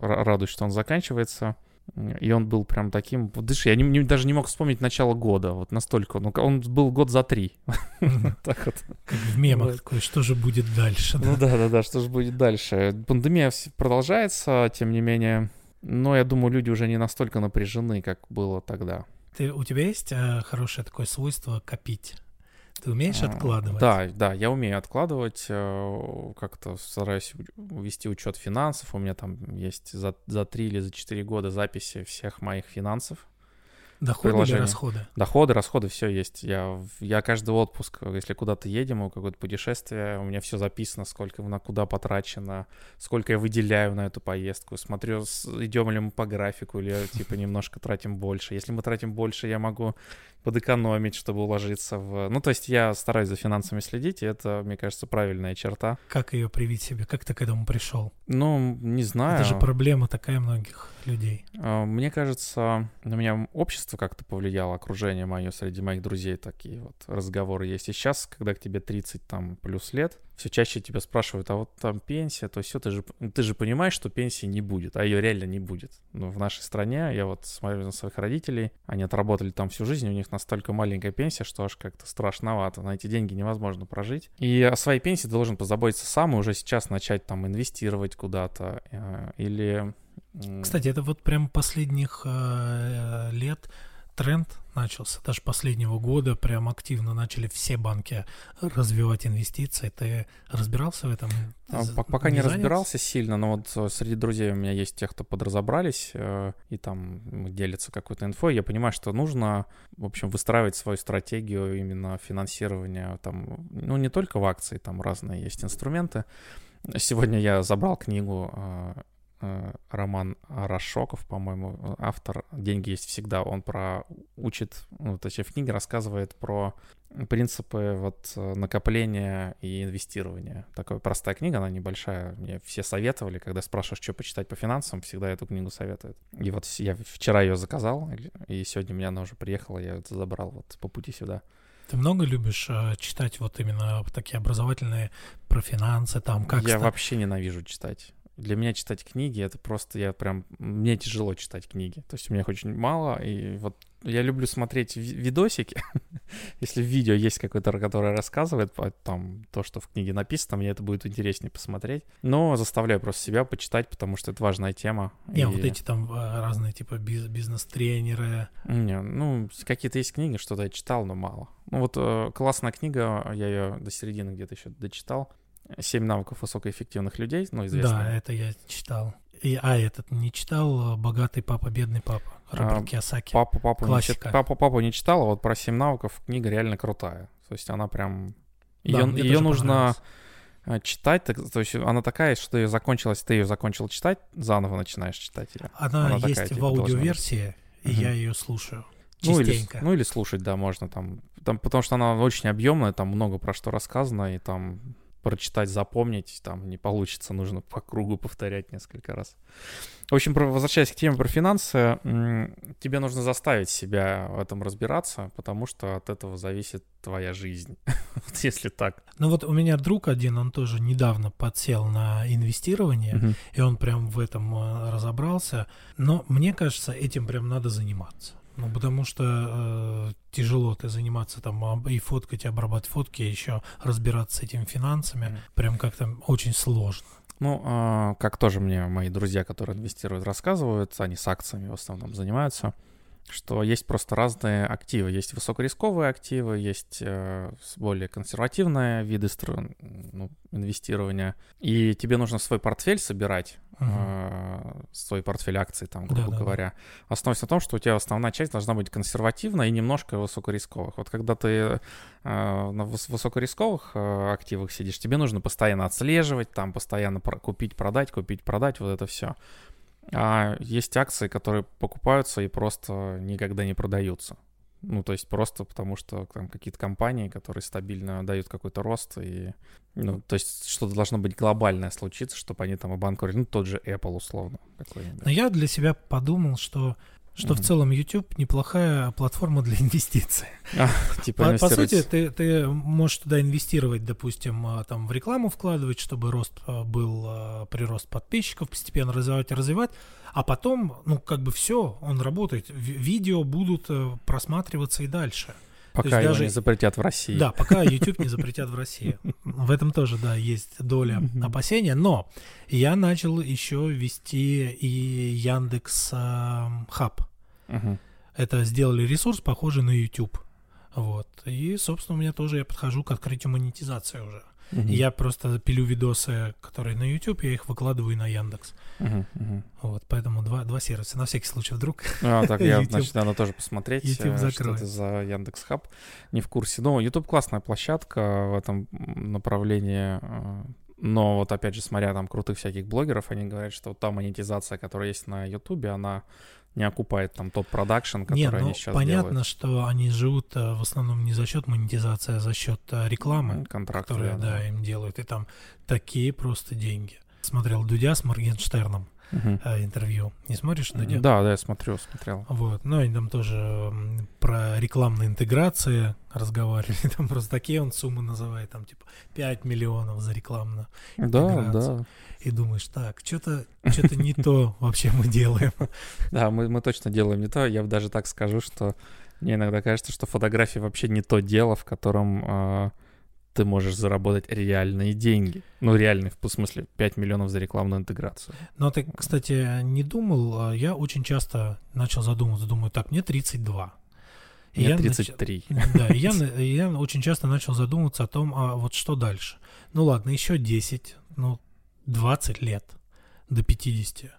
ра- радуюсь, что он заканчивается. И он был прям таким... Дыши, я не- не- даже не мог вспомнить начало года, вот настолько. Ну, он был год за три. (laughs) Так вот. В мемах такое, что же будет дальше? Ну да, да, да, что же будет дальше? Пандемия продолжается, тем не менее. Но я думаю, люди уже не настолько напряжены, как было тогда. Ты, у тебя есть э, хорошее такое свойство копить? Ты умеешь А, откладывать? Да, да, я умею откладывать, э, как-то стараюсь вести учет финансов. У меня там есть за, за 3 или за 4 года записи всех моих финансов. Доходы или приложение. расходы? Доходы, расходы, все есть. Я, я каждый отпуск, если куда-то едем, какое-то путешествие, у меня все записано, сколько на куда потрачено, сколько я выделяю на эту поездку. Смотрю, идем ли мы по графику, или типа немножко тратим больше. Если мы тратим больше, я могу подэкономить, чтобы уложиться в... Ну, то есть я стараюсь за финансами следить, и это, мне кажется, правильная черта. Как ее привить себе? Как ты к этому пришел? Ну, не знаю. Это же проблема такая многих людей. А, Мне кажется, на меня общество как-то повлияло окружение мое среди моих друзей, такие вот разговоры есть. И сейчас, когда к тебе 30 там плюс лет, все чаще тебя спрашивают, а вот там пенсия, то все, ты же, ты же понимаешь, что пенсии не будет, а ее реально не будет. Но в нашей стране, я вот смотрю на своих родителей, они отработали там всю жизнь, у них настолько маленькая пенсия, что аж как-то страшновато, на эти деньги невозможно прожить. И о своей пенсии ты должен позаботиться сам и уже сейчас начать там инвестировать куда-то э, или... Кстати, это вот прям последних э, лет тренд начался, даже последнего года прям активно начали все банки развивать инвестиции. Ты разбирался в этом? А, пока не, не разбирался сильно, но вот э, среди друзей у меня есть те, кто подразобрались э, и там делятся какой-то инфой. Я понимаю, что нужно, в общем, выстраивать свою стратегию именно финансирования. Там, ну, не только в акции, там разные есть инструменты. Сегодня я забрал книгу Э, Роман Рашоков, по-моему, автор «Деньги есть всегда». Он про учит, ну, точнее, в книге рассказывает про принципы вот накопления и инвестирования. Такая простая книга, она небольшая. Мне все советовали, когда спрашиваешь, что почитать по финансам, всегда эту книгу советуют. И вот я вчера ее заказал, и сегодня у меня она уже приехала, я это забрал вот по пути сюда. Ты много любишь э, читать вот именно такие образовательные про финансы, там как... Я ста... вообще ненавижу читать. Для меня читать книги это просто я прям мне тяжело читать книги. То есть у меня их очень мало, и вот я люблю смотреть видосики. (laughs) Если в видео есть какой-то, который рассказывает там то, что в книге написано, мне это будет интереснее посмотреть. Но заставляю просто себя почитать, потому что это важная тема. Не, и... вот эти там а, разные типа бизнес-тренеры. Не, ну какие-то есть книги, что-то я читал, но мало. Ну вот э, классная книга, я ее до середины где-то еще дочитал. «Семь навыков высокоэффективных людей», ну, известно. Да, это я читал. И, а, этот не читал «Богатый папа, бедный папа» Роберт а, Киосаки. Папу, папу, Классика. Не, папу, папу не читал, а вот про «Семь навыков» книга реально крутая. То есть она прям... Ее, да, ее нужно э, читать, то есть она такая, что ее закончилась, ты ее закончил читать, заново начинаешь читать ее. Она, она есть такая, в типа, аудиоверсии, и угу. я ее слушаю. Частенько. Ну или, ну или слушать, да, можно там, там, потому что она очень объемная, там много про что рассказано, и там прочитать, запомнить, там не получится, нужно по кругу повторять несколько раз. В общем, возвращаясь к теме про финансы, тебе нужно заставить себя в этом разбираться, потому что от этого зависит твоя жизнь, (laughs) вот если так. Ну вот у меня друг один, он тоже недавно подсел на инвестирование, uh-huh. и он прям в этом э, разобрался, но мне кажется, этим прям надо заниматься. Ну, потому что э, тяжело ты заниматься там и фоткать, и обрабатывать фотки, и еще разбираться с этими финансами. Mm. Прям как-то очень сложно. Ну, э, как тоже мне мои друзья, которые инвестируют, рассказывают, они с акциями в основном занимаются что есть просто разные активы. Есть высокорисковые активы, есть э, более консервативные виды ну, инвестирования. И тебе нужно свой портфель собирать, uh-huh. э, свой портфель акций, там, грубо да, говоря, да. основываясь на том, что у тебя основная часть должна быть консервативная и немножко высокорисковых. Вот когда ты э, на высокорисковых активах сидишь, тебе нужно постоянно отслеживать, там постоянно купить, продать, купить, продать, вот это все. А есть акции, которые покупаются и просто никогда не продаются. Ну, то есть просто потому, что там какие-то компании, которые стабильно дают какой-то рост, и, ну, то есть что-то должно быть глобальное случиться, чтобы они там обанкротили, ну, тот же Apple условно. Но я для себя подумал, что что mm-hmm. в целом YouTube неплохая платформа для (laughs) инвестиций. А, (laughs) типа по, по сути, ты, ты можешь туда инвестировать, допустим, а, там в рекламу вкладывать, чтобы рост а, был, а, прирост подписчиков, постепенно развивать и развивать, а потом, ну, как бы все, он работает. Видео будут э, просматриваться и дальше. Пока его даже... не запретят в России. Да, пока YouTube не запретят в России. В этом тоже, да, есть доля опасения. Но я начал еще вести и Яндекс Хаб. Это сделали ресурс, похожий на YouTube. Вот. И, собственно, у меня тоже я подхожу к открытию монетизации уже. Uh-huh. Я просто пилю видосы, которые на YouTube, я их выкладываю на Яндекс. Uh-huh, uh-huh. Вот, поэтому два, два сервиса. На всякий случай вдруг. А, так, я, (laughs) значит, надо тоже посмотреть, YouTube э, что это за Яндекс Хаб. Не в курсе. Ну, YouTube классная площадка в этом направлении. Э, но вот опять же, смотря там крутых всяких блогеров, они говорят, что та монетизация, которая есть на YouTube, она не окупает там тот продакшн, который не, ну, они сейчас понятно, делают. что они живут э, в основном не за счет монетизации, а за счет э, рекламы, Контракты, которые да, да, им делают. И там такие просто деньги. Смотрел Дудя с Моргенштерном. Угу. интервью. Не смотришь, Дудя? Да, да, я смотрю, смотрел. Вот, ну, они там тоже про рекламные интеграции разговаривали, (laughs) там просто такие он суммы называет, там типа 5 миллионов за рекламную Да, да. И думаешь, так, что-то что не то вообще мы делаем. (laughs) Да, мы, мы точно делаем не то. Я даже так скажу, что мне иногда кажется, что фотография вообще не то дело, в котором э, ты можешь заработать реальные деньги. Ну, реальные, в смысле, 5 миллионов за рекламную интеграцию. Но ты, кстати, не думал, а я очень часто начал задумываться, думаю, так, мне 32. Мне я 33. Нач... Да, и я, я очень часто начал задумываться о том, а вот что дальше. Ну ладно, еще 10, ну 20 лет до 50.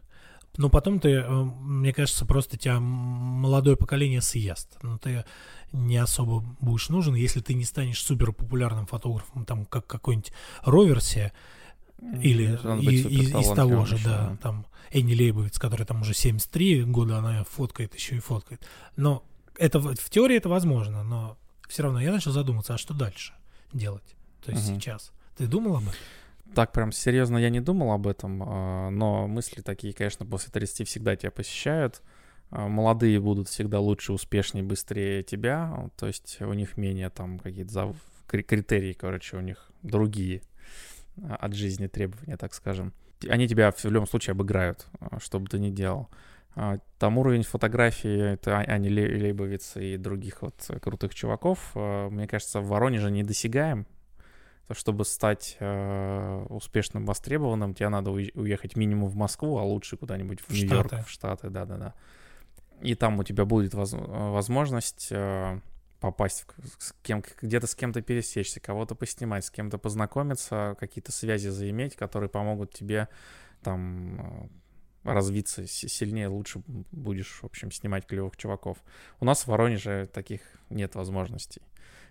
Но потом ты, э, мне кажется, просто тебя молодое поколение съест. Ну, ты не особо будешь нужен, если ты не станешь супер популярным фотографом, там, как какой-нибудь Роверси, или и, из, из того же, да, да, там Энни Лейбовиц, который там уже 73 года, она фоткает, еще и фоткает. Но это в теории это возможно, но все равно я начал задуматься, а что дальше делать? То есть угу. сейчас. Ты думал об этом? Так прям серьезно я не думал об этом, а, но мысли такие, конечно, после 30 всегда тебя посещают. А, молодые будут всегда лучше, успешнее, быстрее тебя, то есть у них менее там какие-то критерии, короче, у них другие а, от жизни требования, так скажем. Они тебя в любом случае обыграют, что бы ты ни делал. Там уровень фотографии, это Ани Лейбовиц и других вот крутых чуваков, мне кажется, в Воронеже недосягаем, то, чтобы стать э, успешным, востребованным, тебе надо уехать минимум в Москву, а лучше куда-нибудь в, в Нью-Йорк, в Штаты, да-да-да. И там у тебя будет воз, возможность э, попасть с кем, где-то с кем-то пересечься, кого-то поснимать, с кем-то познакомиться, какие-то связи заиметь, которые помогут тебе там э, развиться сильнее, лучше будешь, в общем, снимать клевых чуваков. У нас в Воронеже таких нет возможностей.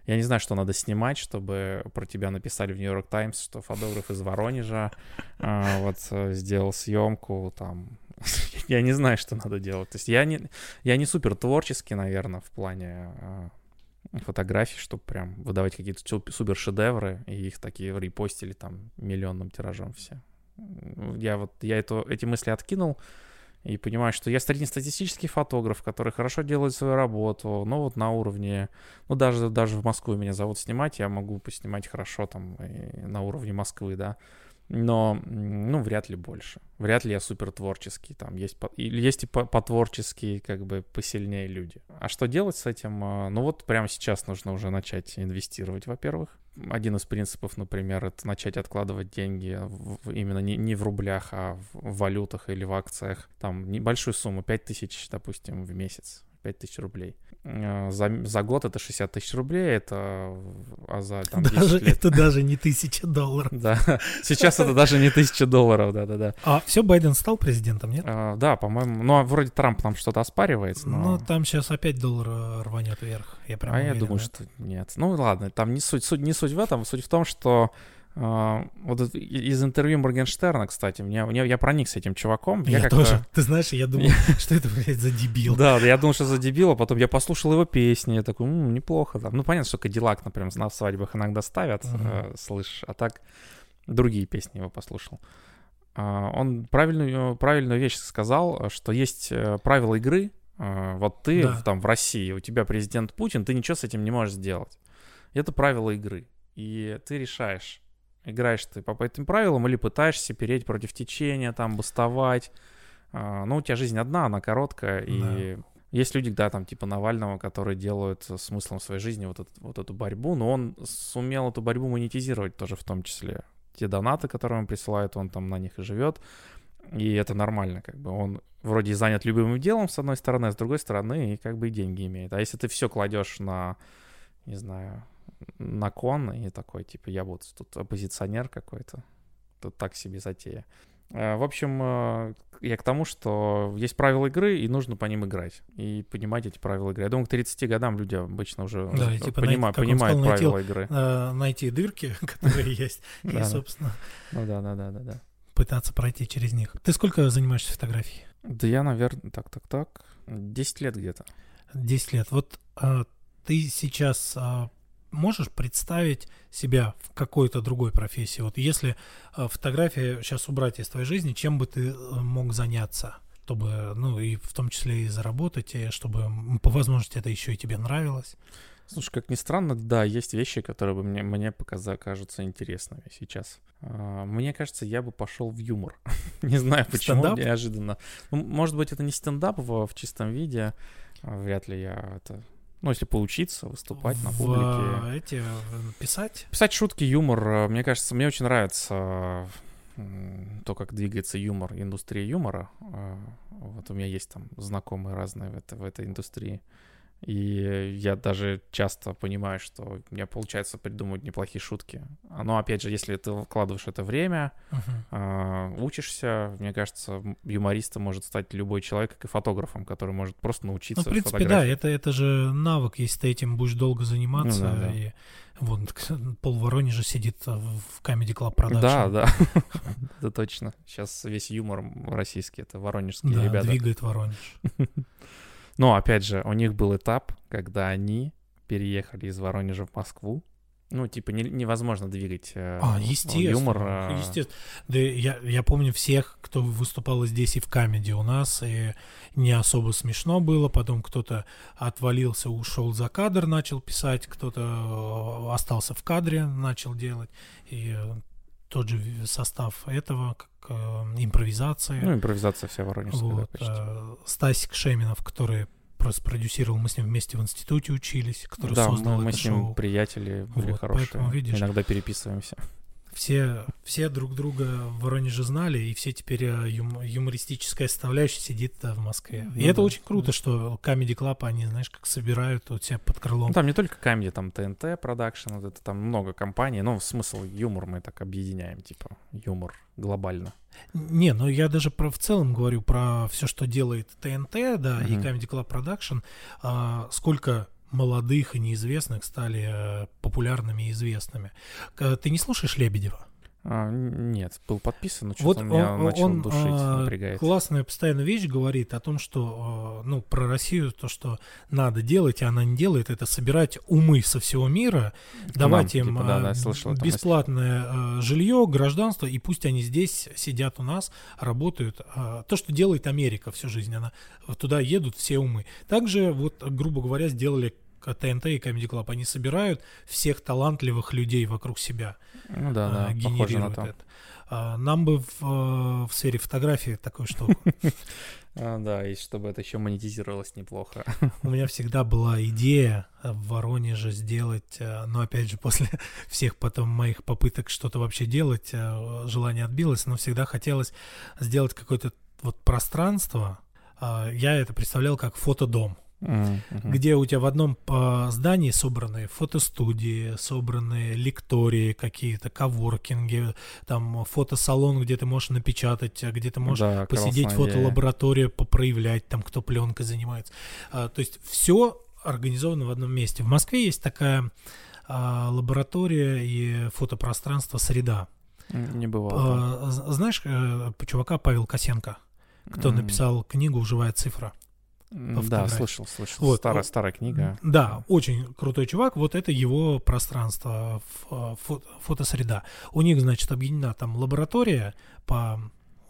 Я не знаю, что надо снимать, чтобы про тебя написали в Нью-Йорк Таймс, что фотограф из Воронежа э, вот э, сделал съемку там. (laughs) я не знаю, что надо делать. То есть я не, я не супер творческий, наверное, в плане э, фотографий, чтобы прям выдавать какие-то супер шедевры и их такие репостили там миллионным тиражом все. Я вот я это, эти мысли откинул и понимаю, что я среднестатистический фотограф, который хорошо делает свою работу, но вот на уровне, ну даже, даже в Москву меня зовут снимать, я могу поснимать хорошо там на уровне Москвы, да, но, ну, вряд ли больше. Вряд ли я супер творческий, там есть, по, есть и потворческие, как бы, посильнее люди. А что делать с этим? А, ну, вот прямо сейчас нужно уже начать инвестировать, во-первых. Один из принципов, например, это начать откладывать деньги в, именно не, не в рублях, а в валютах или в акциях. Там небольшую сумму, 5000, допустим, в месяц. 5 тысяч рублей. Э, за, за год это 60 тысяч рублей, это а за там, даже, лет... Это даже не тысяча долларов. Да, сейчас это даже не тысяча долларов, да-да-да. А все, Байден стал президентом, нет? А, да, по-моему, ну, а вроде Трамп там что-то оспаривается, но... Ну, там сейчас опять доллар э, рванет вверх, я прям А я думаю, что нет. Ну, ладно, там не суть, суть, не суть в этом, суть в том, что вот из интервью Моргенштерна, кстати, мне, мне, я проник с этим чуваком. Я, я тоже. Ты знаешь, я думал, (laughs) что это, блядь, за дебил. Да, я думал, что за дебил, а потом я послушал его песни, я такой, м неплохо. Там. Ну, понятно, что Кадиллак, например, на свадьбах иногда ставят, uh-huh. э, слышь, а так другие песни его послушал. Uh, он правильную, правильную вещь сказал, что есть э, правила игры. Uh, вот ты да. там в России, у тебя президент Путин, ты ничего с этим не можешь сделать. Это правила игры. И ты решаешь, играешь ты по этим правилам или пытаешься переть против течения, там, бастовать. А, ну, у тебя жизнь одна, она короткая, и да. есть люди, да, там, типа Навального, которые делают смыслом своей жизни вот, эту, вот эту борьбу, но он сумел эту борьбу монетизировать тоже в том числе. Те донаты, которые он присылает, он там на них и живет, и это нормально, как бы он вроде занят любимым делом, с одной стороны, а с другой стороны, и как бы и деньги имеет. А если ты все кладешь на, не знаю, на кон и такой, типа, я вот тут оппозиционер какой-то. Тут так себе затея. Э, в общем, э, я к тому, что есть правила игры, и нужно по ним играть. И понимать эти правила игры. Я думаю, к 30 годам люди обычно уже да, типа понимают, найти, понимают сказал, правила найти, игры. Э, найти дырки, (laughs) которые есть, (laughs) и, собственно... Ну да, да, да, да, да. Пытаться пройти через них. Ты сколько занимаешься фотографией? Да я, наверное, так, так, так, 10 лет где-то. 10 лет. Вот ты сейчас можешь представить себя в какой-то другой профессии? Вот если э, фотография сейчас убрать из твоей жизни, чем бы ты э, мог заняться? чтобы, ну, и в том числе и заработать, и чтобы по возможности это еще и тебе нравилось. Слушай, как ни странно, да, есть вещи, которые бы мне, мне показа, кажутся интересными сейчас. А, мне кажется, я бы пошел в юмор. (laughs) не знаю, почему, стендап? неожиданно. Ну, может быть, это не стендап в, в чистом виде. Вряд ли я это... Ну, если поучиться, выступать в, на публике. Эти, э, писать? Писать шутки, юмор. Мне кажется, мне очень нравится то, как двигается юмор, индустрия юмора. А, вот у меня есть там знакомые разные в, это, в этой индустрии. И я даже часто понимаю, что у меня получается придумывать неплохие шутки. Но опять же, если ты вкладываешь это время, uh-huh. э, учишься, мне кажется, юмористом может стать любой человек, как и фотографом, который может просто научиться. Ну, в принципе, да, это, это же навык, если ты этим будешь долго заниматься. Ну, да, да. И вот Пол Воронежа сидит в Comedy Club Production. Да, (laughs) да, да, точно. Сейчас весь юмор российский, это воронежские ребята. двигает Воронеж. (laughs) Но, опять же, у них был этап, когда они переехали из Воронежа в Москву. Ну, типа, не, невозможно двигать э, а, естественно, юмор. Э... Естественно. Да я, я помню всех, кто выступал здесь и в камеди у нас, и не особо смешно было. Потом кто-то отвалился, ушел за кадр, начал писать, кто-то э, остался в кадре, начал делать. И тот же состав этого, как э, импровизация. Ну, импровизация вся воронежская, вот, да, э, Стасик Шеминов, который просто продюсировал, мы с ним вместе в институте учились, который да, создал мы, мы с ним шоу. приятели были вот, хорошие, поэтому, видишь, иногда переписываемся все, все друг друга в Воронеже знали, и все теперь э, юм, юмористическая составляющая сидит в Москве. Ну, и да. это очень круто, что Comedy Club, они, знаешь, как собирают у тебя под крылом. Ну, там не только Comedy, там ТНТ Production, вот это там много компаний, но смысл юмор мы так объединяем, типа юмор глобально. Не, ну я даже про, в целом говорю про все, что делает ТНТ, да, uh-huh. и Comedy Club Production, а, сколько молодых и неизвестных стали э, популярными и известными. Ты не слушаешь Лебедева? А, нет, был подписан, но что-то вот меня он, начал он, душить, а, напрягает. Классная постоянная вещь говорит о том, что, а, ну, про Россию, то, что надо делать, и она не делает, это собирать умы со всего мира, давать нам, им типа, да, да, слышал, бесплатное жилье, гражданство, и пусть они здесь сидят у нас, работают. То, что делает Америка всю жизнь, она туда едут все умы. Также, вот, грубо говоря, сделали ТНТ и Comedy Club, они собирают всех талантливых людей вокруг себя. Ну да, да, генерируют на это. А, нам бы в, э, в сфере фотографии такую штуку. (laughs) А, да, и чтобы это еще монетизировалось неплохо. У меня всегда была идея в Воронеже сделать, э, но опять же (laughs) после всех потом моих попыток что-то вообще делать, э, желание отбилось, но всегда хотелось сделать какое-то вот пространство. А, я это представлял как фотодом. Uh-huh. где у тебя в одном а, здании собраны фотостудии, собраны лектории какие-то, коворкинги, там фотосалон, где ты можешь напечатать, где ты можешь да, посидеть, фотолаборатория, попроявлять, там кто пленкой занимается. А, то есть все организовано в одном месте. В Москве есть такая а, лаборатория и фотопространство «Среда». Не бывало. А, знаешь э, чувака Павел Косенко, кто mm. написал книгу «Живая цифра»? Да, слышал, слышал. Вот. Старая, старая книга. Да, очень крутой чувак. Вот это его пространство, фото, фотосреда. У них, значит, объединена там лаборатория по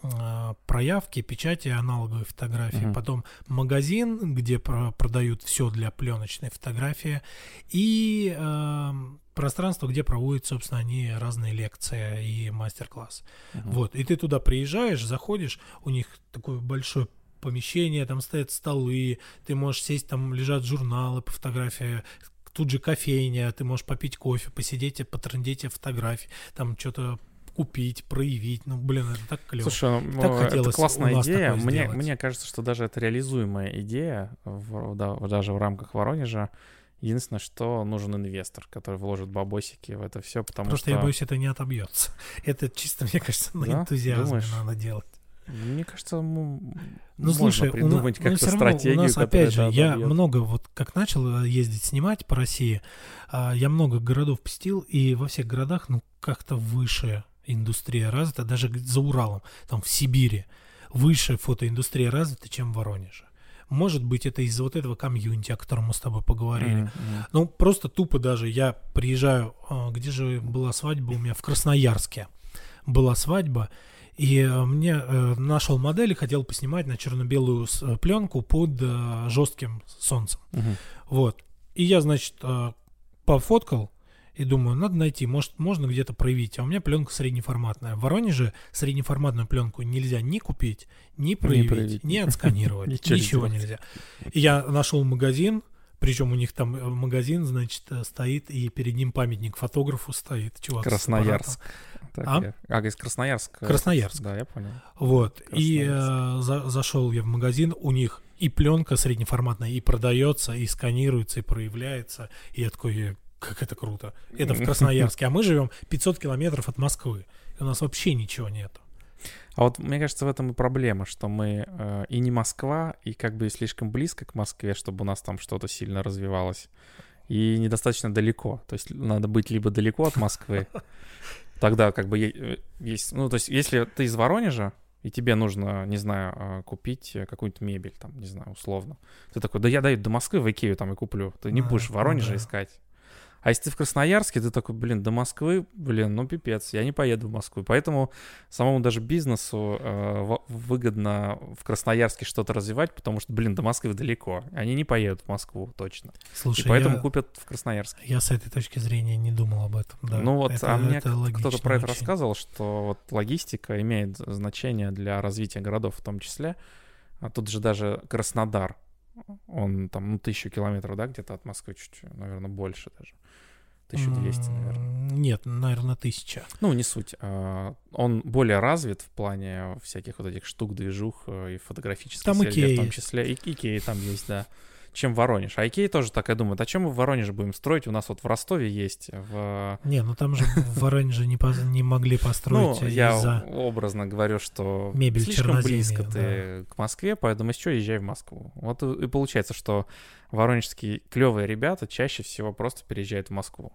а, проявки, печати аналоговой фотографии, uh-huh. потом магазин, где про- продают все для пленочной фотографии, и э, пространство, где проводят, собственно, они разные лекции и мастер-класс. Uh-huh. Вот, и ты туда приезжаешь, заходишь, у них такой большой помещение, там стоят столы, ты можешь сесть, там лежат журналы по фотографии, тут же кофейня, ты можешь попить кофе, посидеть, потрындеть фотографии, там что-то купить, проявить. Ну, блин, это так клево. Слушай, ну, так это классная идея. Мне, мне кажется, что даже это реализуемая идея, в, да, даже в рамках Воронежа. Единственное, что нужен инвестор, который вложит бабосики в это все, потому Просто что... я боюсь, это не отобьется. (laughs) Это чисто, мне кажется, на да? энтузиазме Думаешь? надо делать. Мне кажется, ну, ну слушай, придумать у, как-то стратегию. У нас, опять же, я добьет. много, вот как начал ездить снимать по России, а, я много городов посетил, и во всех городах, ну, как-то выше индустрия развита, даже за Уралом, там в Сибири, выше фотоиндустрия развита, чем в Воронеже. Может быть, это из-за вот этого комьюнити, о котором мы с тобой поговорили. Mm-hmm. Ну, просто тупо даже я приезжаю, а, где же была свадьба у меня? В Красноярске была свадьба, и э, мне э, нашел модель и хотел поснимать на черно-белую э, пленку под жестким солнцем. Uh-huh. Вот. И я, значит, пофоткал и думаю, надо найти, может, можно где-то проявить. А у меня пленка среднеформатная. В Воронеже среднеформатную пленку нельзя ни купить, ни проявить, ни, проявить. ни отсканировать. (laughs) Ничего нельзя. И я нашел магазин, причем у них там магазин, значит, стоит, и перед ним памятник фотографу стоит. Чувак Красноярск. Так, а? Я... а, из Красноярска. Красноярск. Да, я понял. Вот. И э, за, зашел я в магазин, у них и пленка среднеформатная, и продается, и сканируется, и проявляется. И я такой, как это круто. Это в (laughs) Красноярске. А мы живем 500 километров от Москвы. И у нас вообще ничего нету. А вот мне кажется, в этом и проблема, что мы э, и не Москва, и как бы слишком близко к Москве, чтобы у нас там что-то сильно развивалось, и недостаточно далеко. То есть надо быть либо далеко от Москвы, тогда как бы э, есть... Ну, то есть если ты из Воронежа, и тебе нужно, не знаю, а, купить какую-нибудь мебель, там, не знаю, условно. Ты такой, да я даю до Москвы в Икею там и куплю. Ты не а, будешь в Воронеже да. искать. А если ты в Красноярске, ты такой, блин, до Москвы, блин, ну пипец, я не поеду в Москву. Поэтому самому даже бизнесу э, выгодно в Красноярске что-то развивать, потому что, блин, до Москвы далеко. Они не поедут в Москву точно. Слушай, И поэтому я, купят в Красноярске. Я с этой точки зрения не думал об этом. Да. Ну вот, это, а мне кто-то про это рассказывал, что вот логистика имеет значение для развития городов в том числе. А тут же даже Краснодар, он там, ну, тысячу километров, да, где-то от Москвы чуть, наверное, больше даже. 1200, наверное. Нет, наверное, 1000. Ну, не суть. А, он более развит в плане всяких вот этих штук, движух э, и фотографических там в том числе. И Икея там есть, да. Чем Воронеж. А Икея тоже такая думает, а чем мы в Воронеже будем строить? У нас вот в Ростове есть. В... Не, ну там же в Воронеже не, по, не могли построить Ну, я образно говорю, что Мебель слишком близко ты к Москве, поэтому еще езжай в Москву. Вот и получается, что воронежские клевые ребята чаще всего просто переезжают в Москву.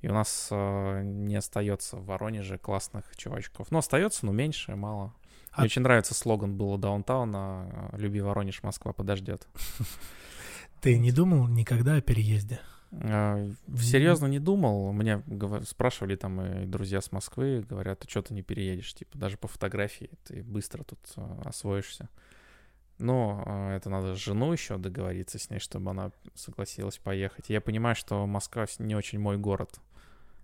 И у нас э, не остается в Воронеже классных чувачков. Ну, остается, но меньше, мало. А... Мне очень нравится слоган было даунтауна «Люби Воронеж, Москва подождет». Ты не думал никогда о переезде? Э, серьезно не думал. Меня спрашивали там и друзья с Москвы, говорят, ты что ты не переедешь, типа даже по фотографии ты быстро тут э, освоишься. Но это надо с женой еще договориться с ней, чтобы она согласилась поехать. Я понимаю, что Москва не очень мой город.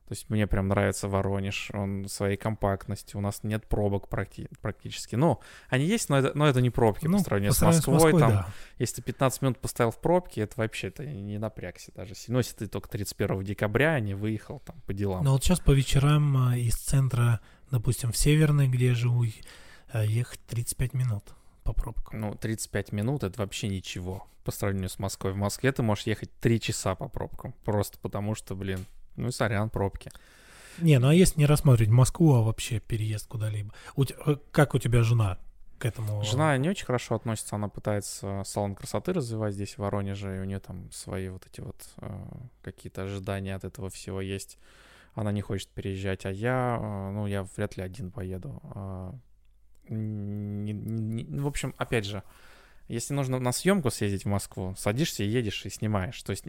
То есть мне прям нравится Воронеж, он своей компактностью, у нас нет пробок практи- практически. Ну, они есть, но это, но это не пробки ну, по сравнению по с Москвой. С Москвой там, да. Если ты 15 минут поставил в пробке, это вообще то не напрягся даже. Ну, если ты только 31 декабря, а не выехал там по делам. Ну, вот сейчас по вечерам а, из центра, допустим, в Северной, где я живу, а, ехать 35 минут по пробкам. Ну, 35 минут — это вообще ничего по сравнению с Москвой. В Москве ты можешь ехать 3 часа по пробкам, просто потому что, блин, ну, сорян, пробки. Не, ну а если не рассматривать Москву, а вообще переезд куда-либо? У тебя, э, как у тебя жена к этому? Жена не очень хорошо относится, она пытается салон красоты развивать здесь, в Воронеже, и у нее там свои вот эти вот э, какие-то ожидания от этого всего есть. Она не хочет переезжать, а я, э, ну, я вряд ли один поеду. Не, не, не, в общем, опять же, если нужно на съемку съездить в Москву, садишься и едешь и снимаешь. То есть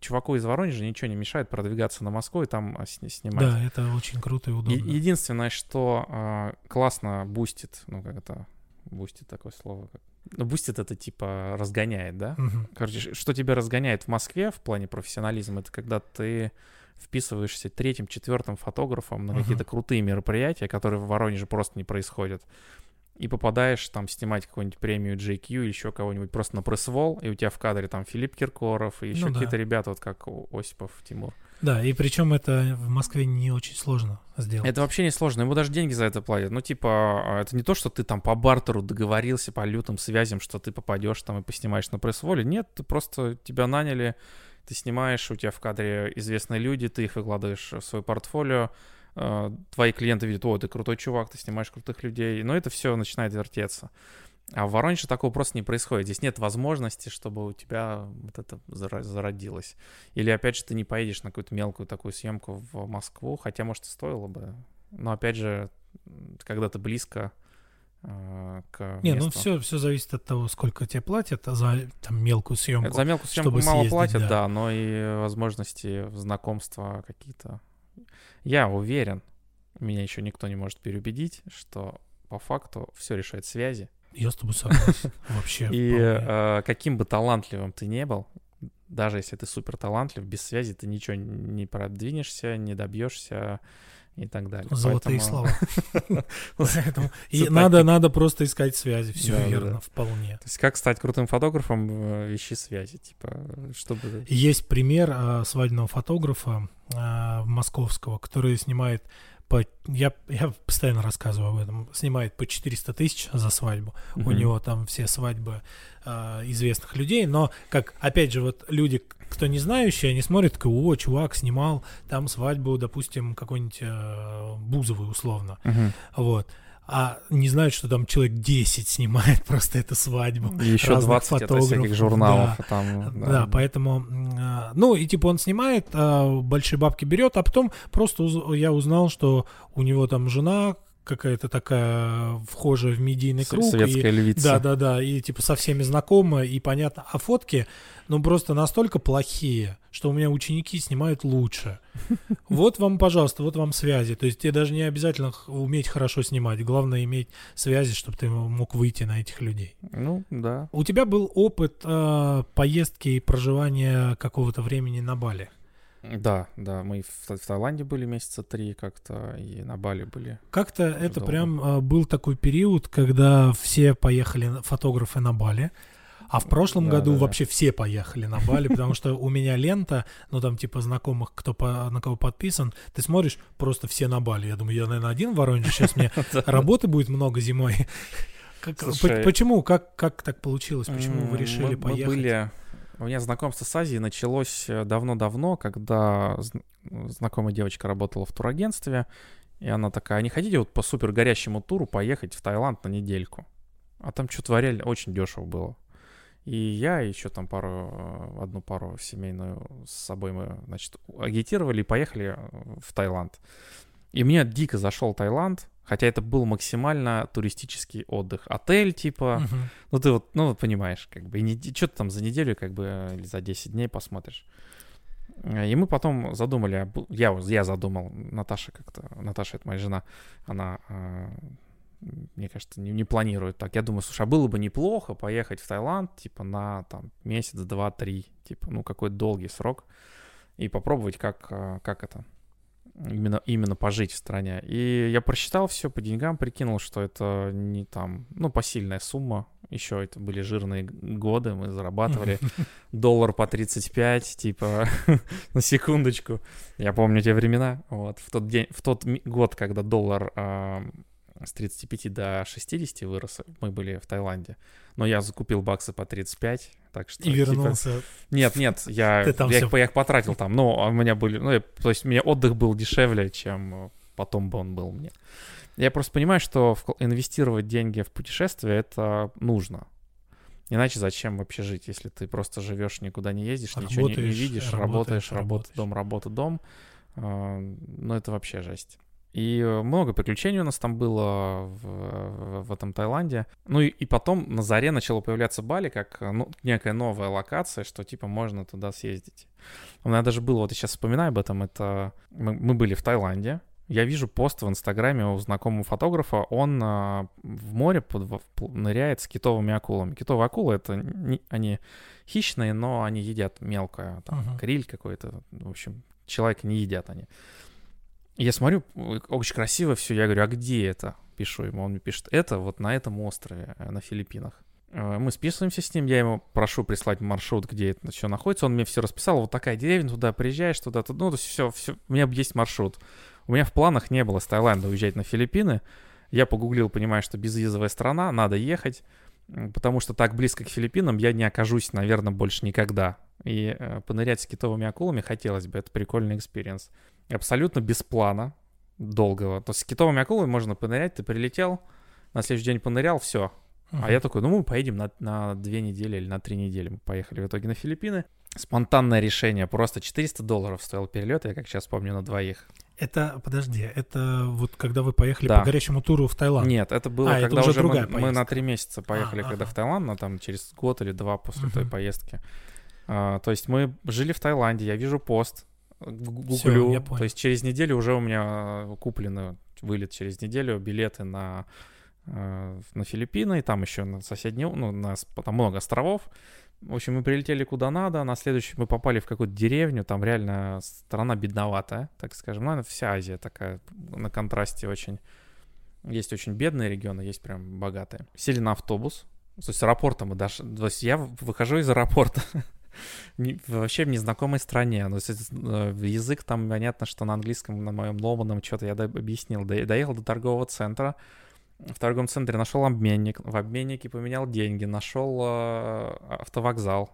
чуваку из Воронежа ничего не мешает продвигаться на Москву и там а, снимать. Да, это очень круто и удобно. Е- единственное, что э, классно бустит, ну как это, бустит такое слово, как... Ну, бустит это типа разгоняет, да? Угу. Короче, что тебя разгоняет в Москве в плане профессионализма, это когда ты вписываешься третьим, четвертым фотографом на uh какие-то крутые мероприятия, которые в Воронеже просто не происходят и попадаешь там снимать какую-нибудь премию GQ или еще кого-нибудь просто на press wall, и у тебя в кадре там Филипп Киркоров и еще ну, какие-то да. ребята, вот как Осипов Тимур. Да, и причем это в Москве не очень сложно сделать. Это вообще не сложно, ему даже деньги за это платят. Ну, типа, а, это не то, что ты там по бартеру договорился, по лютым связям, что ты попадешь там и поснимаешь на пресс-воле. Нет, ты просто тебя наняли, ты снимаешь, у тебя в кадре известные люди, ты их выкладываешь в свое портфолио, твои клиенты видят, о, ты крутой чувак, ты снимаешь крутых людей, но это все начинает вертеться. А в Воронеже такого просто не происходит. Здесь нет возможности, чтобы у тебя вот это зародилось. Или, опять же, ты не поедешь на какую-то мелкую такую съемку в Москву, хотя, может, и стоило бы. Но, опять же, когда ты близко, э, к Не, месту. ну все, все зависит от того, сколько тебе платят а за там, мелкую съемку. За мелкую съемку мало съездить, платят, да. да. но и возможности знакомства какие-то. Я уверен, меня еще никто не может переубедить, что по факту все решает связи. Я с тобой согласен. (laughs) Вообще. И э, каким бы талантливым ты не был, даже если ты супер талантлив, без связи ты ничего не продвинешься, не добьешься и так далее. Золотые Поэтому- слова. (laughs) Поэтому и надо, надо просто искать связи. Все Да, верно, да. вполне. То есть как стать крутым фотографом, э, ищи связи, типа, чтобы... Есть пример а, свадебного фотографа а, московского, который снимает по... Я, я постоянно рассказываю об этом. Снимает по 400 тысяч за свадьбу. У Мгм. него там все свадьбы а, известных людей. Но, как, опять же, вот люди, кто не знающие, они смотрят, такой, о, чувак снимал там свадьбу, допустим, какой-нибудь э, Бузовой условно. Мгм. Вот. А не знают, что там человек 10 снимает (laughs) просто эту свадьбу. И еще разных 20 это всяких фотографов, журналов. да. Там, Да, поэтому, м, а, ну и типа он снимает, а, большие бабки берет, а потом просто я узнал, что у него там жена какая-то такая вхожая в медийный круг. и- Советская львица. да, да, да, и типа со всеми знакома, и понятно. А фотки, ну просто настолько плохие, что у меня ученики снимают лучше. (laughs) Вот вам, пожалуйста, вот вам связи. То есть тебе даже не обязательно уметь хорошо снимать. Главное иметь связи, чтобы ты мог выйти на этих людей. Ну, да. У тебя был опыт э, поездки и проживания какого-то времени на Бали. Да, да, мы в, в Таиланде были месяца три как-то, и на Бали были. Как-то это долго. прям э, был такой период, когда все поехали фотографы на Бали. А в прошлом Да, году да, да. вообще все поехали на Бали, (laughs) потому что у меня лента, ну там типа знакомых, кто по- на кого подписан, ты смотришь, просто все на Бали. Я думаю, я, наверное, один в Воронеже, сейчас мне (laughs) работы будет много зимой. (laughs) Как- Слушай, по- Почему? Как, как так получилось? Почему вы решили мы- мы поехать? были... У меня знакомство с Азией началось э, давно-давно, когда зн- знакомая девочка работала в турагентстве, и она такая, «А не хотите вот по супер горящему туру поехать в Таиланд на недельку? А там что-то реально очень дешево было. И я еще там пару, э, одну пару семейную с собой мы, значит, агитировали и поехали э, в Таиланд. И мне дико зашел Таиланд, хотя это был максимально туристический отдых. Отель, типа, Мгм. ну, ты вот, ну, понимаешь, как бы, и не, что ты там за неделю, как бы, или за 10 дней посмотришь. Э, И мы потом задумали, а я, я задумал, Наташа как-то, Наташа, это моя жена, она, э, мне кажется, не, не планирует так. Я думаю, слушай, а было бы неплохо поехать в Таиланд, типа, на, там, месяц, два, три, типа, ну, какой-то долгий срок, и попробовать, как, э, как это, именно, именно пожить в стране. И я просчитал все по деньгам, прикинул, что это не там, ну, посильная сумма. Еще это были жирные годы, мы зарабатывали (laughs) доллар по 35, типа, (laughs) на секундочку. Я помню те времена. Вот, в тот день, в тот год, когда доллар с 35 до 60 вырос, мы были в Таиланде. Но я закупил баксы по 35, так что... И типа, вернулся. нет, нет, я, (laughs) я, их, я их потратил там. А у меня были... Ну, я- то есть у меня отдых был дешевле, чем потом бы он был мне. Я просто понимаю, что инвестировать деньги в путешествие это нужно. Иначе зачем вообще жить, если ты просто живешь, никуда не ездишь, ничего не, не Работаешь, видишь, работаешь, работаешь, работа, работаешь. дом, работа, дом. А, Ну, это вообще жесть. И э, много приключений у нас там было в, в этом Таиланде. Ну и, и потом на заре начало появляться Бали как э, ну, некая новая локация, что типа можно туда съездить. У меня даже было, вот я сейчас вспоминаю об этом, это мы, мы были в Таиланде. Я вижу пост в Инстаграме у знакомого фотографа, он а, в море под- в- ныряет с китовыми акулами. Китовые акулы это не- они хищные, но они едят мелкое, там, Мгм. криль какой-то, в общем, человека не едят они. Я смотрю, очень красиво все. Я говорю, а где это? Пишу ему. Он мне пишет, это вот на этом острове, э, на Филиппинах. Э, Мы списываемся с ним, я ему прошу прислать маршрут, где это все находится. Он мне все расписал. Вот такая деревня, туда приезжаешь, туда, туда. Ну, то есть все, все. У меня есть маршрут. У меня в планах не было с Таиланда уезжать на Филиппины. Я погуглил, понимаю, что безвизовая страна, надо ехать, потому что так близко к Филиппинам я не окажусь, наверное, больше никогда. И э, понырять с китовыми акулами хотелось бы, это прикольный experience. Абсолютно без плана долгого. То есть с китовыми акулами можно понырять, ты прилетел, на следующий день понырял, все. А я такой, ну мы поедем на, на две недели или на три недели. Мы поехали в итоге на Филиппины. Спонтанное решение, просто 400 долларов стоил перелет, я как сейчас помню, на двоих. Это, подожди, это вот когда вы поехали да. по горячему туру в Таиланд? Нет, это было, а, когда это уже, уже мы, мы на три месяца поехали, а, когда ага. в Таиланд, но там через год или два после угу. той поездки. А, то есть мы жили в Таиланде, я вижу пост, гуглю, то есть через неделю уже у меня куплены вылет через неделю, билеты на э, на Филиппины, и там еще на соседние, ну, на, там много островов. В общем, мы прилетели куда надо, на следующий мы попали в какую-то деревню, там реально страна бедноватая, так скажем. Ну, вся Азия такая на контрасте очень. Есть очень бедные регионы, есть прям богатые. Сели на автобус, то есть с аэропорта мы даже... То есть я выхожу из аэропорта (laughs) не, вообще в незнакомой стране. Ну, э, язык там, понятно, что на английском, на моем ломаном что-то я объяснил. До, доехал до торгового центра. В торговом центре нашел обменник. В обменнике поменял деньги. Нашел э, автовокзал.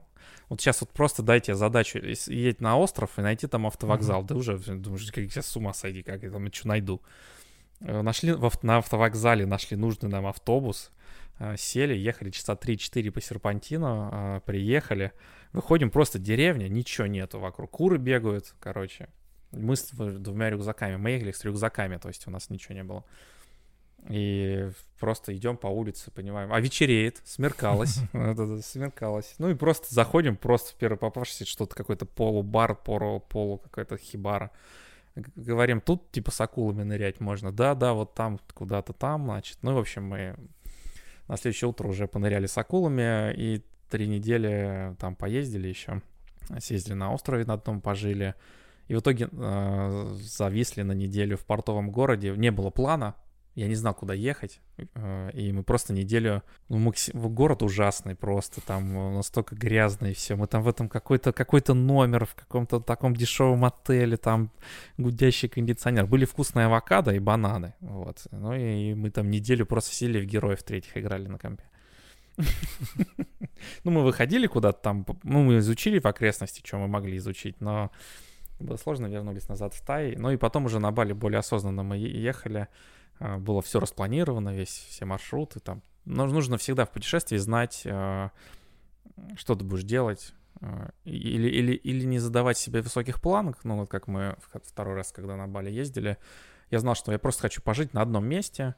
Вот сейчас вот просто дайте задачу едеть на остров и найти там автовокзал. Mm-hmm. Да уже думаешь, как я с ума сойди, как я там что найду. Э, нашли на автовокзале, нашли нужный нам автобус. Э, сели, ехали часа 3-4 по серпантину, приехали. Выходим, просто деревня, ничего нету вокруг. Куры бегают, короче. Мы с двумя рюкзаками. Мы ехали с рюкзаками, то есть у нас ничего не было. И просто идем по улице, понимаем. А вечереет, смеркалось. (laughs) Смеркалось. Ну и просто заходим, просто в первый попавшийся что-то, какой-то полубар, полу, полу какая-то хибара. Говорим, тут типа с акулами нырять можно. Да, да, вот там, куда-то там, значит. Ну, в общем, мы на следующее утро уже поныряли с акулами, и три недели там поездили еще, съездили на острове на одном, пожили. И в итоге э, зависли на неделю в портовом городе. Не было плана, я не знал, куда ехать, э, и мы просто неделю... Ну, максим... Город ужасный просто, там настолько грязный все. Мы там в этом какой-то какой номер в каком-то таком дешевом отеле, там гудящий кондиционер. Были вкусные авокадо и бананы, вот. Ну и мы там неделю просто сели в героев третьих играли на компе. Ну, мы выходили куда-то там, ну, мы изучили в окрестности, что мы могли изучить, но было сложно, вернулись назад в Тай. Ну и потом уже на Бали более осознанно мы ехали, а, было все распланировано, весь, все маршруты там. Но нужно всегда в путешествии знать, а, что ты будешь делать, а, или, или, или не задавать себе высоких планов, ну вот как мы второй раз, когда на Бали ездили, я знал, что я просто хочу пожить на одном месте,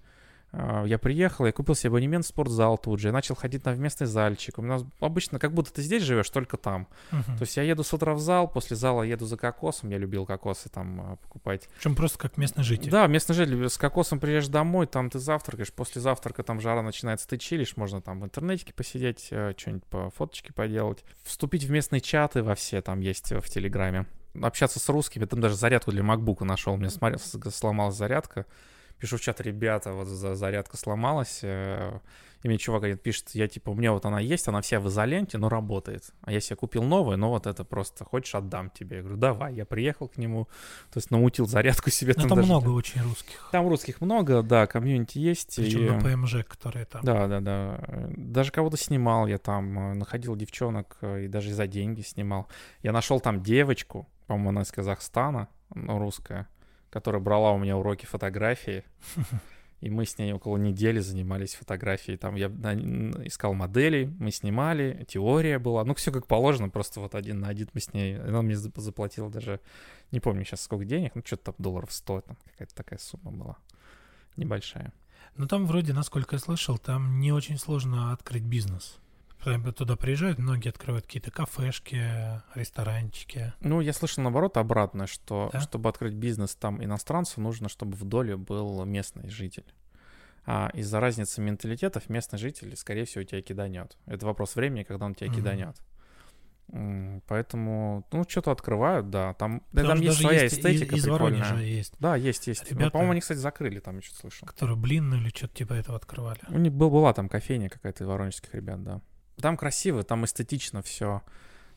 я приехал, я купил себе абонемент в спортзал тут же, я начал ходить на местный зальчик. У меня обычно как будто ты здесь живешь, только там. Uh-huh. То есть я еду с утра в зал, после зала еду за кокосом, я любил кокосы там а, покупать. Причем просто как местный житель. Да, местный житель. С кокосом приезжаешь домой, там ты завтракаешь, после завтрака там жара начинается, ты чилишь, можно там в интернете посидеть, э, что-нибудь по фоточке поделать. Вступить в местные чаты во все там есть в Телеграме. Общаться с русскими, там даже зарядку для макбука нашел, мне смотрел, сломалась зарядка пишу в чат, ребята, вот зарядка сломалась, э, и мне чувак говорит, пишет, я типа, у меня вот она есть, она вся в изоленте, но работает. А я себе купил новую, но вот это просто, хочешь, отдам тебе. Я говорю, давай, я приехал к нему, то есть намутил зарядку себе. Но там, там даже... много очень русских. Там русских много, да, комьюнити есть. Причем и... на ПМЖ, которые там. Да, да, да. Даже кого-то снимал я там, э, находил девчонок э, и даже за деньги снимал. Я нашел там девочку, по-моему, она из Казахстана, ну, русская которая брала у меня уроки фотографии. И мы с ней около недели занимались фотографией. Там я искал моделей, мы снимали, теория была. Ну, все как положено, просто вот один на один мы с ней... Она мне заплатила даже, не помню сейчас сколько денег, ну, что-то там долларов 100, там какая-то такая сумма была небольшая. Ну, там вроде, насколько я слышал, там не очень сложно открыть бизнес. Туда приезжают, многие открывают какие-то кафешки, ресторанчики. Ну, я слышал наоборот обратно, что да? чтобы открыть бизнес там иностранцу, нужно, чтобы в доле был местный житель. А из-за разницы менталитетов местный житель, скорее всего, тебя киданет. Это вопрос времени, когда он тебя mm-hmm. киданет. Поэтому, ну, что-то открывают, да. Там, да, там есть своя есть эстетика из, прикольная. есть. Да, есть, есть. Ребята, ну, по-моему, они, кстати, закрыли, там я что-то слышал. Которые блин или что-то типа этого открывали. У них был, была там кофейня какая-то воронежских ребят, да. Там красиво, там эстетично все.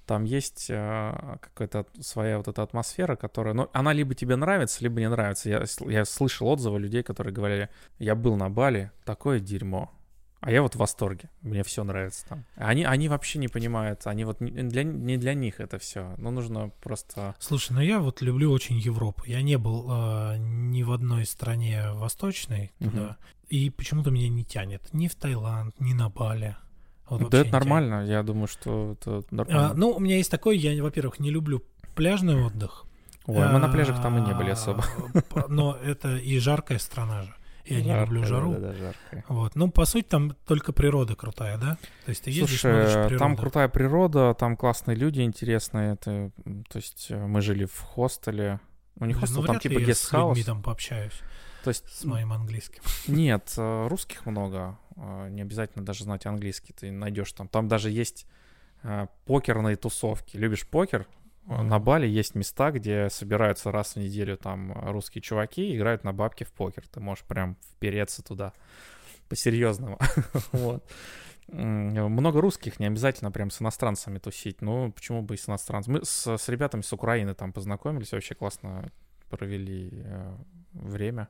Там есть э, какая-то своя вот эта атмосфера, которая... Ну, она либо тебе нравится, либо не нравится. Я, я слышал отзывы людей, которые говорили, я был на Бали, такое дерьмо. А я вот в восторге, мне все нравится там. Они, они вообще не понимают, они вот не для, не для них это все. Ну, нужно просто... Слушай, ну я вот люблю очень Европу. Я не был э, ни в одной стране восточной туда, угу. и почему-то меня не тянет ни в Таиланд, ни на Бали. Вот да, это нормально. Я думаю, что это нормально. А, ну, у меня есть такой, я, во-первых, не люблю пляжный отдых. Ой, мы на пляжах там и не были особо. (laughs) Но это и жаркая страна же. Я не люблю жару. Да, да, жаркая. Вот. Ну, по сути, там только природа крутая, да? То есть ты ездишь, Слушай, там крутая природа, там классные люди интересные. Это, то есть э, мы жили в хостеле. Ну, не хостел, ну, там типа гестхаус. Я с людьми там пообщаюсь. То есть... С моим английским. Нет, э, русских много. Э, не обязательно даже знать английский. Ты найдешь там. Там даже есть покерные тусовки. Любишь покер? На Бали есть места, где собираются раз в неделю там русские чуваки, играют на бабки в покер. Ты можешь прям впереться туда по-серьезному. (laughs) вот. Много русских, не обязательно прям с иностранцами тусить. Ну, почему бы и с иностранцами? Мы с, с ребятами с Украины там познакомились, вообще классно провели э, время.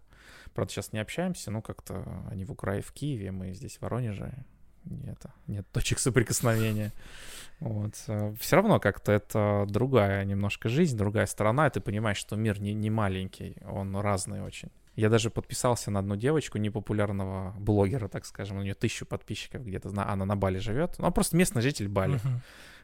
Правда, сейчас не общаемся, но как-то они в Украине, в Киеве, мы здесь в Воронеже нет, нет точек соприкосновения. Вот. Э, Все равно как-то это другая немножко жизнь, другая сторона, и ты понимаешь, что мир не, не маленький, он разный очень. Я даже подписался на одну девочку, непопулярного блогера, так скажем, у нее тысячу подписчиков где-то, она на Бали живет, ну, просто местный житель Бали. Uh-huh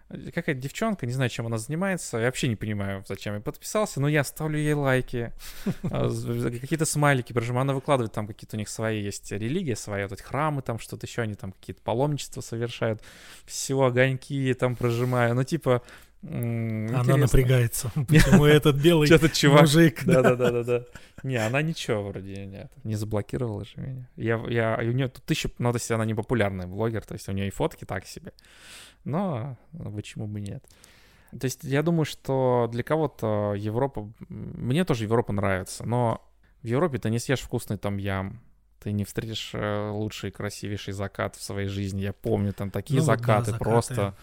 какая-то девчонка, не знаю, чем она занимается, я вообще не понимаю, зачем я подписался, но я ставлю ей лайки, (laughs) а, какие-то смайлики прожимаю, она выкладывает там какие-то у них свои есть религия своя, вот эти храмы там, что-то еще, они там какие-то паломничества совершают, все, огоньки там прожимаю, ну типа... Она напрягается, (laughs) почему этот белый мужик. Да-да-да-да. (laughs) Не, она ничего вроде нет, не заблокировала же меня. Я, я, у нее тут тысяча, ну, то есть она не популярный блогер, то есть у нее и фотки так себе но почему бы нет? То есть я думаю, что для кого-то Европа... Мне тоже Европа нравится, но в Европе ты не съешь вкусный там ям, ты не встретишь э, лучший, красивейший закат в своей жизни. Я помню там такие ну, закаты, да, закаты просто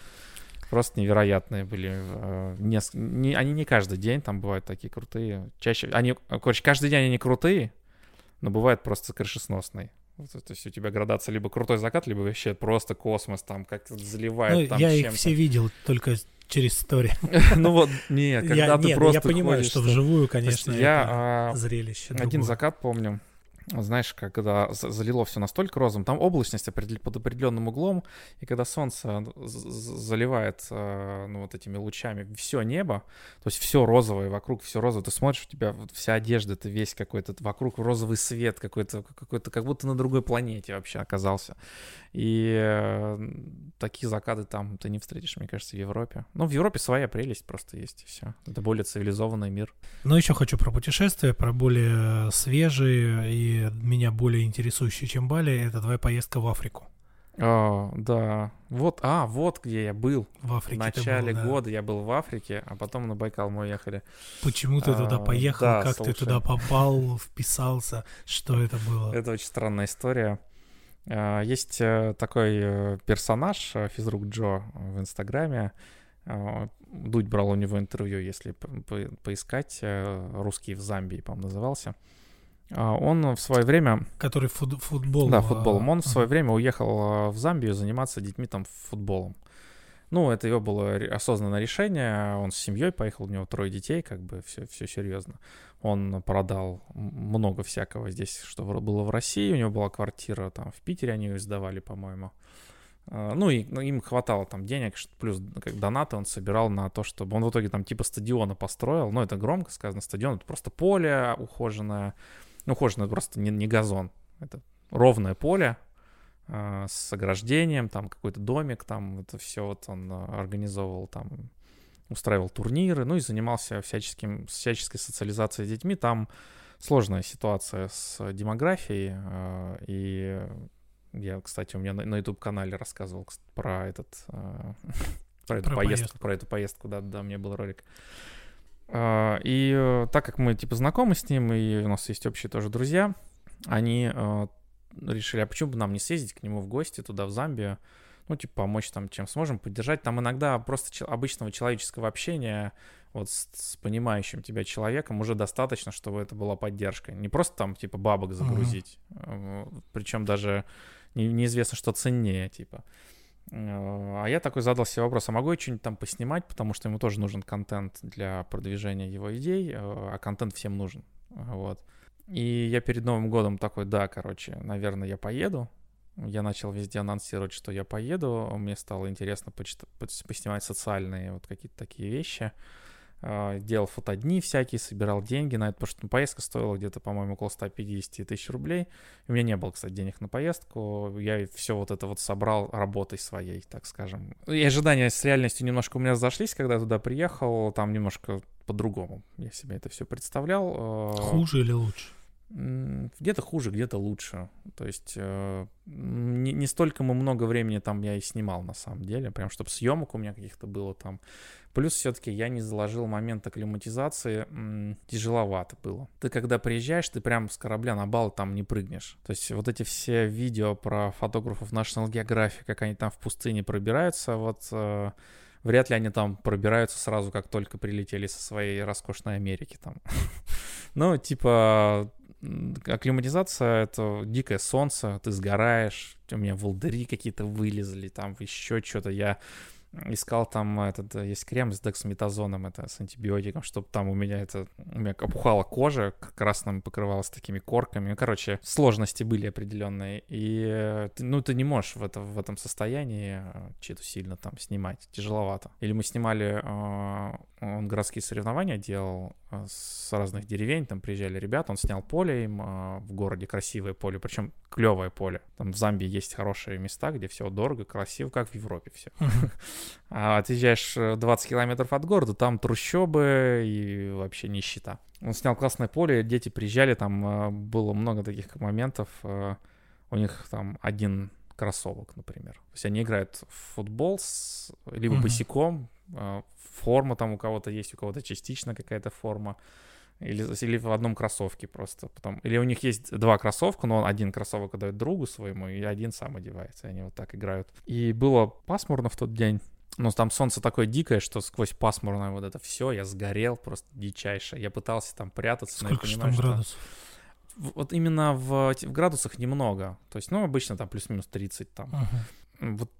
просто невероятные были. Э, не, не, они не каждый день там бывают такие крутые. Чаще, они, короче, каждый день они не крутые, но бывают просто крышесносные. То есть у тебя градация либо крутой закат, либо вообще просто космос там как заливает ну, там Я их все видел только через историю. (laughs) Ну вот, нет, когда ты просто Я понимаю, что вживую, конечно, я а, зрелище Один закат помню знаешь, когда залило все настолько розовым, там облачность под определенным углом, и когда солнце заливает э, ну, вот этими лучами все небо, то есть все розовое вокруг, все розовое, ты смотришь, у тебя вся одежда, это весь какой-то вокруг розовый свет какой-то, какой-то, как будто на другой планете вообще оказался. И э, такие закаты там ты не встретишь, мне кажется, в Европе. Ну, в Европе своя прелесть просто есть, и все. Это более цивилизованный мир. Но еще хочу про путешествия, про более свежие и меня более интересующее, чем Бали, это твоя поездка в Африку. О, да. Вот, а, вот где я был. В Африке. В начале был, да. года я был в Африке, а потом на Байкал мы уехали. Почему ты а, туда поехал? Да, как слушай. ты туда попал, вписался? Что это было? Это очень странная история. А, есть э, такой э, персонаж, э, физрук Джо в Инстаграме. Дудь брал у него интервью, если поискать. Русский в Замбии, по-моему, назывался. А, он в свое время... Который фут, футбол. Да, футболом. Он в свое время уехал а, в Замбию заниматься детьми там футболом. Ну, это его было осознанное решение. Он с семьей поехал, у него трое детей, как бы все, все серьезно. Он продал много всякого здесь, что было в России. У него была квартира там в Питере, они ее сдавали, по-моему. А, ну, и ну, им хватало там денег, плюс как донаты он собирал на то, чтобы... Он в итоге там типа стадиона построил. Ну, это громко сказано, стадион. Это просто поле ухоженное ну, ухоженное просто не, не газон. Это ровное поле э, с ограждением, там какой-то домик, там это все вот он а, организовывал, там устраивал турниры, ну и занимался всяческим, всяческой социализацией с детьми. Там сложная ситуация с демографией, э, и я, кстати, у меня на, на YouTube-канале рассказывал про этот... (laughs) Э, про эту про поездку, поездку, про эту поездку, да, да, у меня был ролик. И э, так как мы, типа, знакомы с ним, и у нас есть общие тоже друзья, они э, решили, а почему бы нам не съездить к нему в гости туда, в Замбию, ну, типа, помочь там, чем сможем, поддержать. Там иногда просто обычного человеческого общения вот с, с понимающим тебя человеком уже достаточно, чтобы это была поддержка. Не просто там, типа, бабок загрузить, mm-hmm. причем даже не, неизвестно, что ценнее, типа. А я такой задал себе вопрос, а могу я что-нибудь там поснимать, потому что ему тоже нужен контент для продвижения его идей, э, а контент всем нужен, вот. И я перед Новым годом такой, да, короче, наверное, я поеду. Я начал везде анонсировать, что я поеду. Мне стало интересно почитать, поснимать социальные вот какие-то такие вещи. э, делал фотодни всякие, собирал деньги на это, потому что поездка стоила где-то, по-моему, около 150 тысяч рублей. У меня не было, кстати, денег на поездку. Я все вот это вот собрал работой своей, так скажем. И ожидания с реальностью немножко у меня зашлись, когда я туда приехал. Там немножко по-другому я себе это все представлял. Хуже или лучше? Где-то хуже, где-то лучше. То есть э, не, не столько мы много времени там я и снимал на самом деле, прям чтобы съемок у меня каких-то было там. Плюс все-таки я не заложил момент акклиматизации, м, тяжеловато было. Ты когда приезжаешь, ты прям с корабля на бал там не прыгнешь. То есть вот эти все видео про фотографов National Geographic, как они там в пустыне пробираются, вот... Э, вряд ли они там пробираются сразу, как только прилетели со своей роскошной Америки там. (laughs) Ну, типа, акклиматизация — это дикое солнце, ты сгораешь, у меня волдыри какие-то вылезли, там еще что-то. Я искал там этот, э, есть крем с дексаметазоном, это с антибиотиком, чтобы там у меня это, у меня опухала кожа, красным покрывалась такими корками. Ну, короче, сложности были определенные. И, э, ну, ты не можешь в, это, в этом состоянии э, что-то сильно там снимать, тяжеловато. Или мы снимали, он городские соревнования делал с разных деревень, там приезжали ребята, он снял поле им, в городе красивое поле, причем клевое поле. Там в Замбии есть хорошие места, где все дорого, красиво, как в Европе все. (laughs) А отъезжаешь 20 э, километров от города, там трущобы и вообще нищета. Он снял классное поле, дети приезжали, там э, было много таких моментов. У них там один кроссовок, например. То есть они играют в футбол с, либо босиком, форма там у кого-то есть, у кого-то частично какая-то форма. Или, или в одном кроссовке просто. Потом, или у них есть два кроссовка, но он один кроссовок отдает другу своему, и один сам одевается. И они вот так играют. И было пасмурно в тот день. Но там солнце такое дикое, что сквозь пасмурное вот это все, я сгорел просто дичайше. Я пытался там прятаться, Сколько но я понимаю, там градусов? Что... Вот именно в, в градусах немного. То есть, ну, обычно там плюс-минус 30 там. Uh-huh. Вот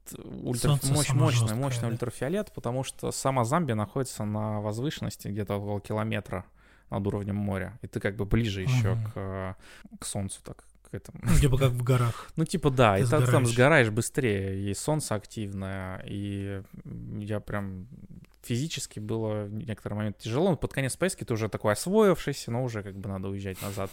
ультра... мощь, мощный, мощный да? ультрафиолет, потому что сама Замбия находится на возвышенности где-то около километра над уровнем моря, и ты как бы ближе еще угу. к, к солнцу, так к этому. Ну, типа как в горах. (laughs) Ну, типа да, ты и ты там сгораешь быстрее, и солнце активное, и я прям физически было в некоторый момент тяжело, но под конец поездки ты уже такой освоившийся, но уже как бы надо уезжать назад.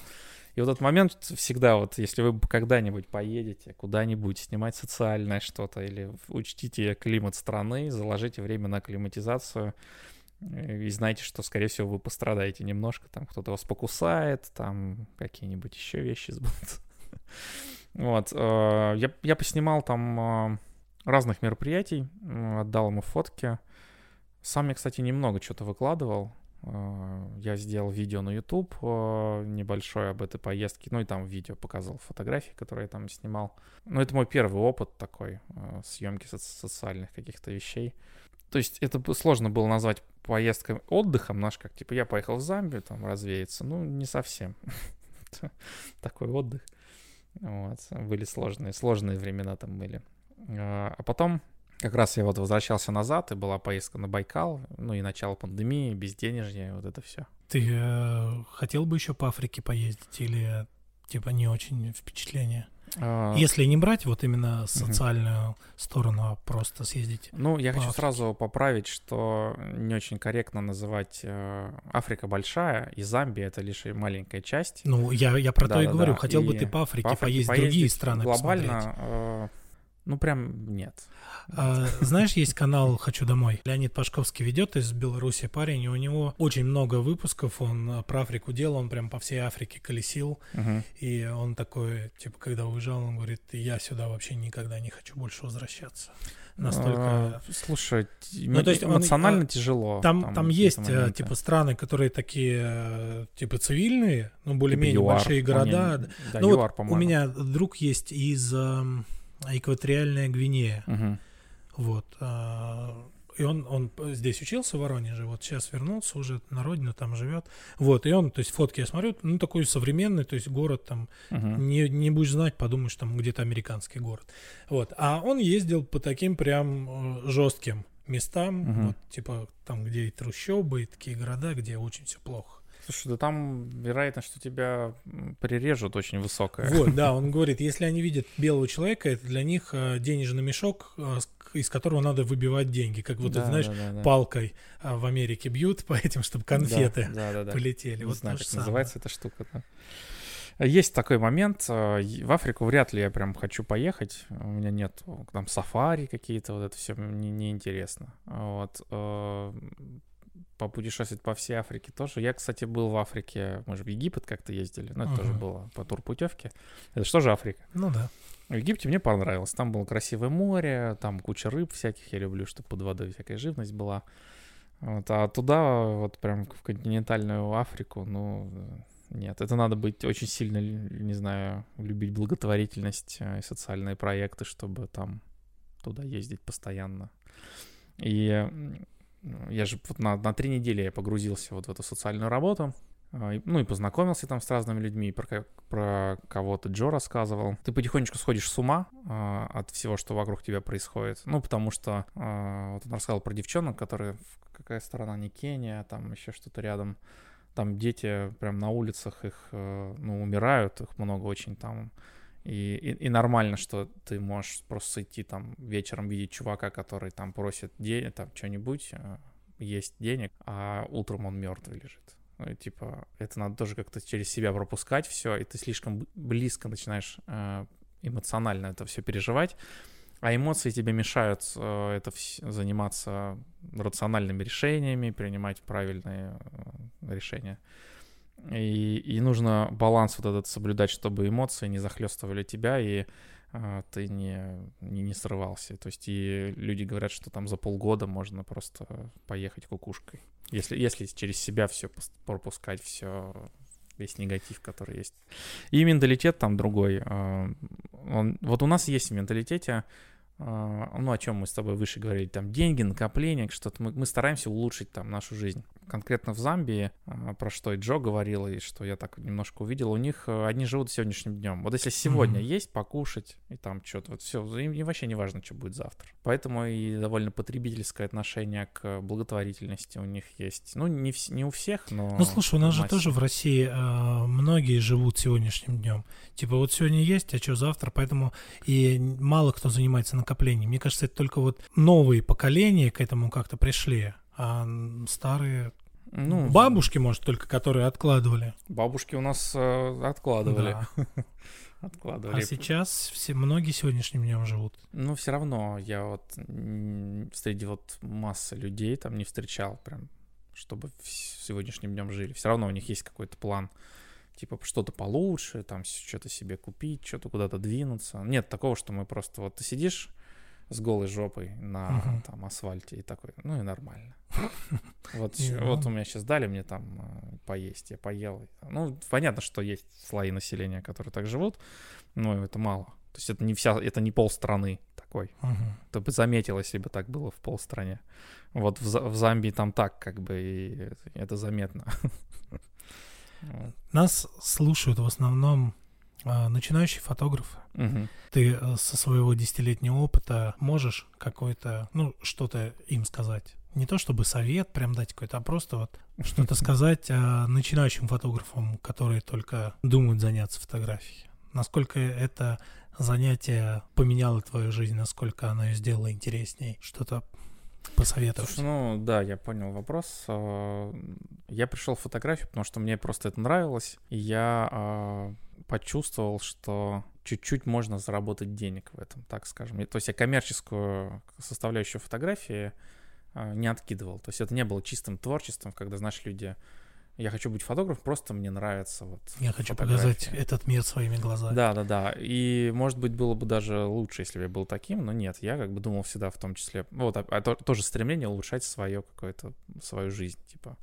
И вот этот момент всегда, вот если вы когда-нибудь поедете куда-нибудь снимать социальное что-то или учтите климат страны, заложите время на акклиматизацию, и знаете, что, скорее всего, вы пострадаете немножко, там кто-то вас покусает, там какие-нибудь еще вещи сбудут. (laughs) Вот, э, я, я поснимал там э, разных мероприятий, отдал ему фотки. Сам я, кстати, немного что-то выкладывал. Э, я сделал видео на YouTube небольшое об этой поездке, ну и там видео показывал фотографии, которые я там снимал. Ну, это мой первый опыт такой съемки социальных каких-то вещей. То есть это сложно было назвать поездкой отдыхом, знаешь, как типа я поехал в Замбию там развеяться. Ну, не совсем. (laughs) Такой отдых. Вот. Были сложные, сложные времена там были. А потом как раз я вот возвращался назад, и была поездка на Байкал, ну и начало пандемии, безденежье, вот это все. Ты э, хотел бы еще по Африке поездить или типа не очень впечатление? А... Если не брать вот именно социальную угу. сторону, а просто съездить. Ну, я хочу Африке. сразу поправить, что не очень корректно называть э, Африка большая, и Замбия это лишь маленькая часть. Ну, я, я про да, то и да, говорю. Да. Хотел и бы ты по Африке, по Африке поездить, поездить другие страны глобально. Э, ну, прям нет. А, знаешь, есть канал «Хочу домой». Леонид Пашковский ведет из Беларуси парень, и у него очень много выпусков, он а, про Африку делал, он прям по всей Африке колесил, угу. и он такой, типа, когда уезжал, он говорит, я сюда вообще никогда не хочу больше возвращаться. Настолько... А, слушай, ну, то есть эмоционально он, тяжело. Там, там, там есть, моменты. типа, страны, которые такие, типа, цивильные, ну, более-менее типа большие города. Да, ну, ЮАР, вот у меня друг есть из экваториальная Гвинея. Угу. Вот. А, и он, он здесь учился в Воронеже, вот сейчас вернулся уже на родину, там живет. Вот, и он, то есть фотки я смотрю, ну такой современный, то есть город там, uh-huh. не, не будешь знать, подумаешь, там где-то американский город. Вот, а он ездил по таким прям э, жестким местам, uh-huh. вот, типа там, где и трущобы, и такие города, где очень все плохо. Слушай, да там вероятность, что тебя прирежут, очень высокая. Вот, да, он (laughs) говорит, если они видят белого человека, это для них э, денежный мешок, э, из которого надо выбивать деньги. Как вот, да, знаешь, да, да, да. палкой а, в Америке бьют по этим, чтобы конфеты да, да, да, полетели. Не вот знаю, как самое. называется эта штука. Да. Есть такой момент. Э, в Африку вряд ли я прям хочу поехать. У меня нет там сафари какие-то, вот это все мне неинтересно. Вот. Попутешествовать по всей Африке тоже. Я, кстати, был в Африке, мы же в Египет как-то ездили, но это uh-huh. тоже было по турпутевке. Это что же Африка? Ну да. В Египте мне понравилось. Там было красивое море, там куча рыб всяких. Я люблю, чтобы под водой всякая живность была. Вот, а туда, вот прям в континентальную Африку, ну, нет, это надо быть очень сильно, не знаю, любить благотворительность э, и социальные проекты, чтобы там туда ездить постоянно. И я же вот на, на три недели я погрузился вот в эту социальную работу, а, ну и познакомился там с разными людьми, про, про кого-то Джо рассказывал. Ты потихонечку сходишь с ума э, от всего, что вокруг тебя происходит. Ну, потому что э, вот он рассказал про девчонок, которые, какая сторона, не Кения, там еще что-то рядом, там дети прям на улицах их, э, ну, умирают, их много очень там. И, и, и нормально, что ты можешь просто идти там вечером видеть чувака, который там просит денег, там что-нибудь, э, есть денег, а утром он мертвый лежит. Ну, типа, это надо тоже как-то через себя пропускать все, и ты слишком близко начинаешь э, эмоционально это все переживать. А эмоции тебе мешают э, это заниматься рациональными решениями, принимать правильные решения. И, и нужно баланс вот этот соблюдать, чтобы эмоции не захлестывали тебя и э, ты не, не, не срывался. То есть и люди говорят, что там за полгода можно просто поехать кукушкой. Если, если через себя все пропускать, все весь негатив, который есть. И менталитет там другой. Он, вот у нас есть в менталитете а, ну, о чем мы с тобой выше говорили, там деньги, накопления, что-то мы, мы стараемся улучшить там нашу жизнь. Конкретно в Замбии, а, про что и Джо говорил, и что я так немножко увидел, у них э, одни живут сегодняшним днем. Вот если сегодня mm-hmm. есть покушать, и там что-то, вот все, им, им вообще не важно, что будет завтра. Поэтому и довольно потребительское отношение к благотворительности у них есть. Ну, не, в, не у всех, но... Ну, слушай, у нас же тоже в России э, многие живут сегодняшним днем. Типа вот сегодня есть, а что завтра, поэтому и мало кто занимается на накоплений. Мне кажется, это только вот новые поколения к этому как-то пришли, а старые ну, бабушки, может, только которые откладывали. Bабушки у нас э, откладывали. Да. (laughs) откладывали. А сейчас все, многие сегодняшним днем живут. Ну, все равно я вот среди вот массы людей там не встречал прям, чтобы сегодняшним днем жили. Все равно у них есть какой-то план типа что-то получше, там что-то себе купить, что-то куда-то двинуться. Нет такого, что мы просто вот ты сидишь с голой жопой на uh-huh. там асфальте и такой, ну и нормально. (laughs) Вот, вот у меня сейчас дали мне там э, поесть, я поел. Ну, понятно, что есть слои населения, которые так живут, но это мало. То есть это не вся, это не пол страны такой. Uh-huh. Ты бы заметил, если бы так было в полстране. Вот в, в Замбии там так, как бы, и это заметно. (laughs) Нас слушают в основном а, начинающие фотографы. Угу. Ты э, со своего десятилетнего опыта можешь какой-то, ну, что-то им сказать? Не то чтобы совет прям дать какой-то, а просто вот (laughs) что-то сказать а, начинающим фотографам, которые только думают заняться фотографией. Насколько это занятие поменяло твою жизнь, насколько оно ее сделало интересней, что-то посоветовать? Слушай, ну да, я понял вопрос. А, я пришел в фотографию, потому что мне просто это нравилось. И я почувствовал, что чуть-чуть можно заработать денег в этом, так скажем. То есть я коммерческую составляющую фотографии а, не откидывал. То есть это не было чистым творчеством, когда, знаешь, люди я хочу быть фотографом, просто мне нравится вот. Я хочу показать этот мир своими глазами. Да, да, да. И может быть было бы даже лучше, если бы я был таким, но нет, я как бы думал всегда в том числе, вот, а, а то, тоже стремление улучшать свое какое-то свою жизнь, типа,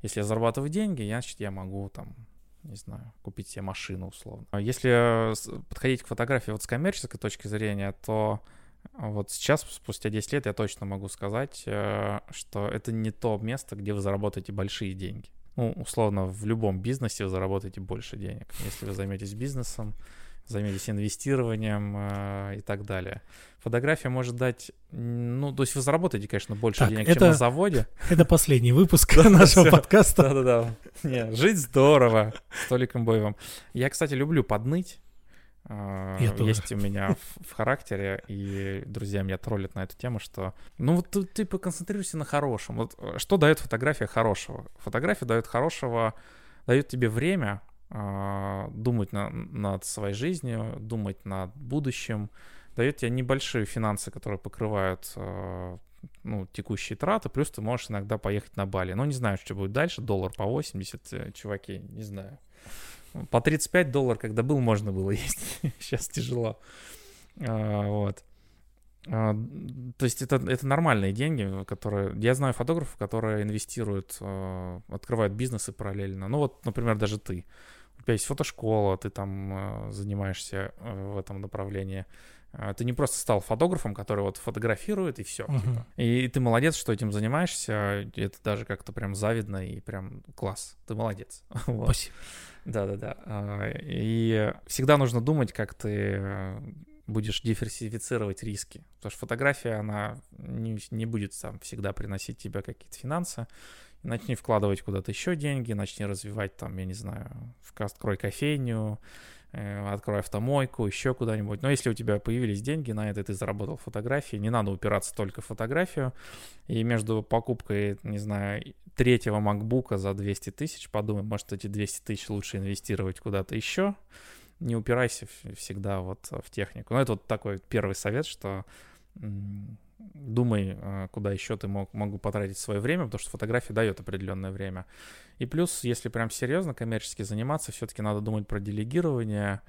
если я зарабатываю деньги, я, значит, я могу там не знаю, купить себе машину условно. А если подходить к фотографии вот с коммерческой точки зрения, то вот сейчас, спустя 10 лет, я точно могу сказать, э, что это не то место, где вы заработаете большие деньги ну, условно, в любом бизнесе вы заработаете больше денег, если вы займетесь бизнесом, займетесь инвестированием э, и так далее. Фотография может дать, ну, то есть вы заработаете, конечно, больше так, денег, это, чем на заводе. (laughs) Это последний выпуск (laughs) нашего подкаста. Да-да-да. Жить здорово с Толиком Боевым. Я, кстати, люблю подныть. э, есть у меня в, в характере, и друзья меня троллят на эту тему, что ну вот ты, поконцентрируйся на хорошем. Вот э, что дает фотография хорошего? Фотография дает хорошего, дает тебе время думать на, над своей жизнью, думать над будущем, дает тебе небольшие финансы, которые покрывают э, ну, текущие траты, плюс ты можешь иногда поехать на Бали. Ну, не знаю, что будет дальше, доллар по 80, э, чуваки, не знаю. По 35 долларов, когда был, можно было есть. (laughs) Сейчас тяжело. А, вот. А, то есть это, это нормальные деньги, которые... Я знаю фотографов, которые инвестируют, а, открывают бизнесы параллельно. Ну вот, например, даже ты. У тебя есть фотошкола, ты там а, занимаешься в этом направлении. А, ты не просто стал фотографом, который вот фотографирует и все. Uh-huh. Типа. И, и ты молодец, что этим занимаешься. Это даже как-то прям завидно и прям класс. Ты молодец. (laughs) вот. Спасибо. Да-да-да. А, и всегда нужно думать, как ты э, будешь диверсифицировать риски. Потому что фотография, она не, не будет там всегда приносить тебе какие-то финансы. Начни вкладывать куда-то еще деньги, начни развивать там, я не знаю, открой кофейню, Э, открой автомойку, еще куда-нибудь. Но если у тебя появились деньги на это, ты заработал фотографии, не надо упираться только в фотографию. И между покупкой, не знаю, третьего макбука за 200 тысяч, подумай, может, эти 200 тысяч лучше инвестировать куда-то еще. Не упирайся всегда вот в технику. Ну, это вот такой первый совет, что думай, э, куда еще ты мог, могу потратить свое время, потому что фотография дает определенное время. И плюс, если прям серьезно коммерчески заниматься, все-таки надо думать про делегирование,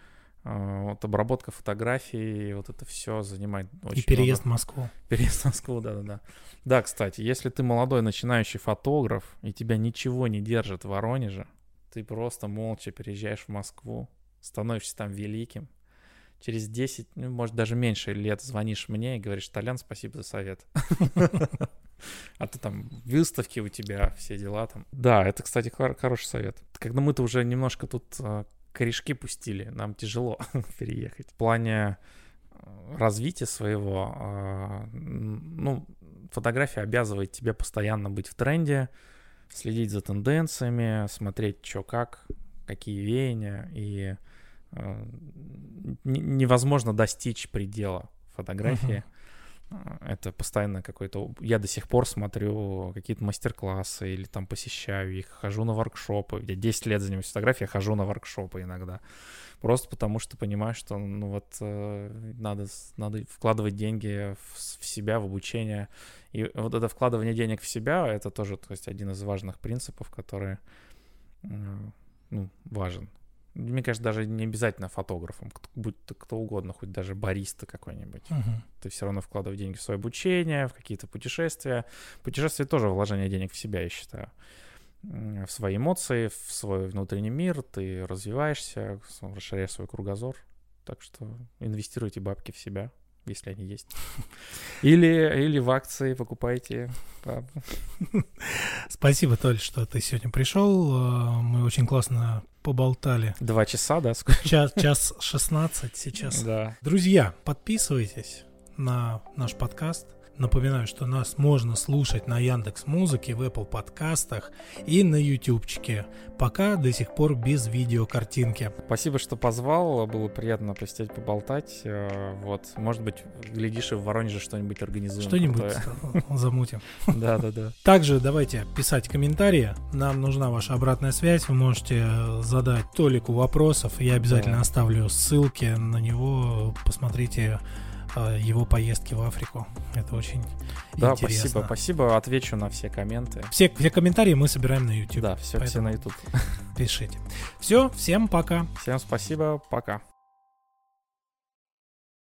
э, вот обработка фотографий, вот это все занимает очень И переезд много. в Москву. (laughs) Переезд в Москву, да-да-да. Да, кстати, если ты молодой начинающий фотограф, и тебя ничего не держит в Воронеже, ты просто молча переезжаешь в Москву, становишься там великим, через 10, ну, может, даже меньше лет звонишь мне и говоришь, Толян, спасибо за совет. (laughs) А то там выставки у тебя, все дела там. Да, это, кстати, хороший совет. Когда мы-то уже немножко тут а, корешки пустили, нам тяжело (laughs) переехать. В плане а, развития своего, а, ну, фотография обязывает тебя постоянно быть в тренде, следить за тенденциями, смотреть, что как, какие веяния, и Э, невозможно достичь предела фотографии. Uh-huh. Это постоянно какой-то... Я до сих пор смотрю какие-то мастер-классы или там посещаю их, хожу на воркшопы. Я 10 лет занимаюсь фотографией, хожу на воркшопы иногда. Просто потому что понимаю, что ну вот э, надо, надо вкладывать деньги в, в себя, в обучение. И вот это вкладывание денег в себя, это тоже то есть, один из важных принципов, который э, ну, важен мне кажется, даже не обязательно фотографом, будь то кто угодно, хоть даже бариста какой-нибудь. Uh-huh. Ты все равно вкладываешь деньги в свое обучение, в какие-то путешествия. Путешествие тоже вложение денег в себя, я считаю. В свои эмоции, в свой внутренний мир, ты развиваешься, расширяешь свой кругозор. Так что инвестируйте бабки в себя если они есть. Или, или в акции покупайте. Спасибо, Толь, что ты сегодня пришел. Э, мы очень классно поболтали. Два часа, да? Час, час 16 сейчас. Да. Друзья, подписывайтесь на наш подкаст. Напоминаю, что нас можно слушать на Яндекс Музыке, в Apple подкастах и на Ютубчике. Пока до сих пор без видеокартинки. Спасибо, что позвал. Было приятно посидеть, поболтать. Э, вот, может быть, глядишь, и в Воронеже что-нибудь организуем. Что-нибудь (laughs) замутим. (laughs) Да, да, да. Также давайте писать комментарии. Нам нужна ваша обратная связь. Вы можете задать Толику вопросов. Я обязательно оставлю ссылки на него. Посмотрите его поездки в Африку. Это очень да, интересно. спасибо, спасибо. Отвечу на все комменты. Все, все комментарии мы собираем на YouTube. Да, все, все на YouTube. Пишите. Все, всем пока. Всем спасибо, пока.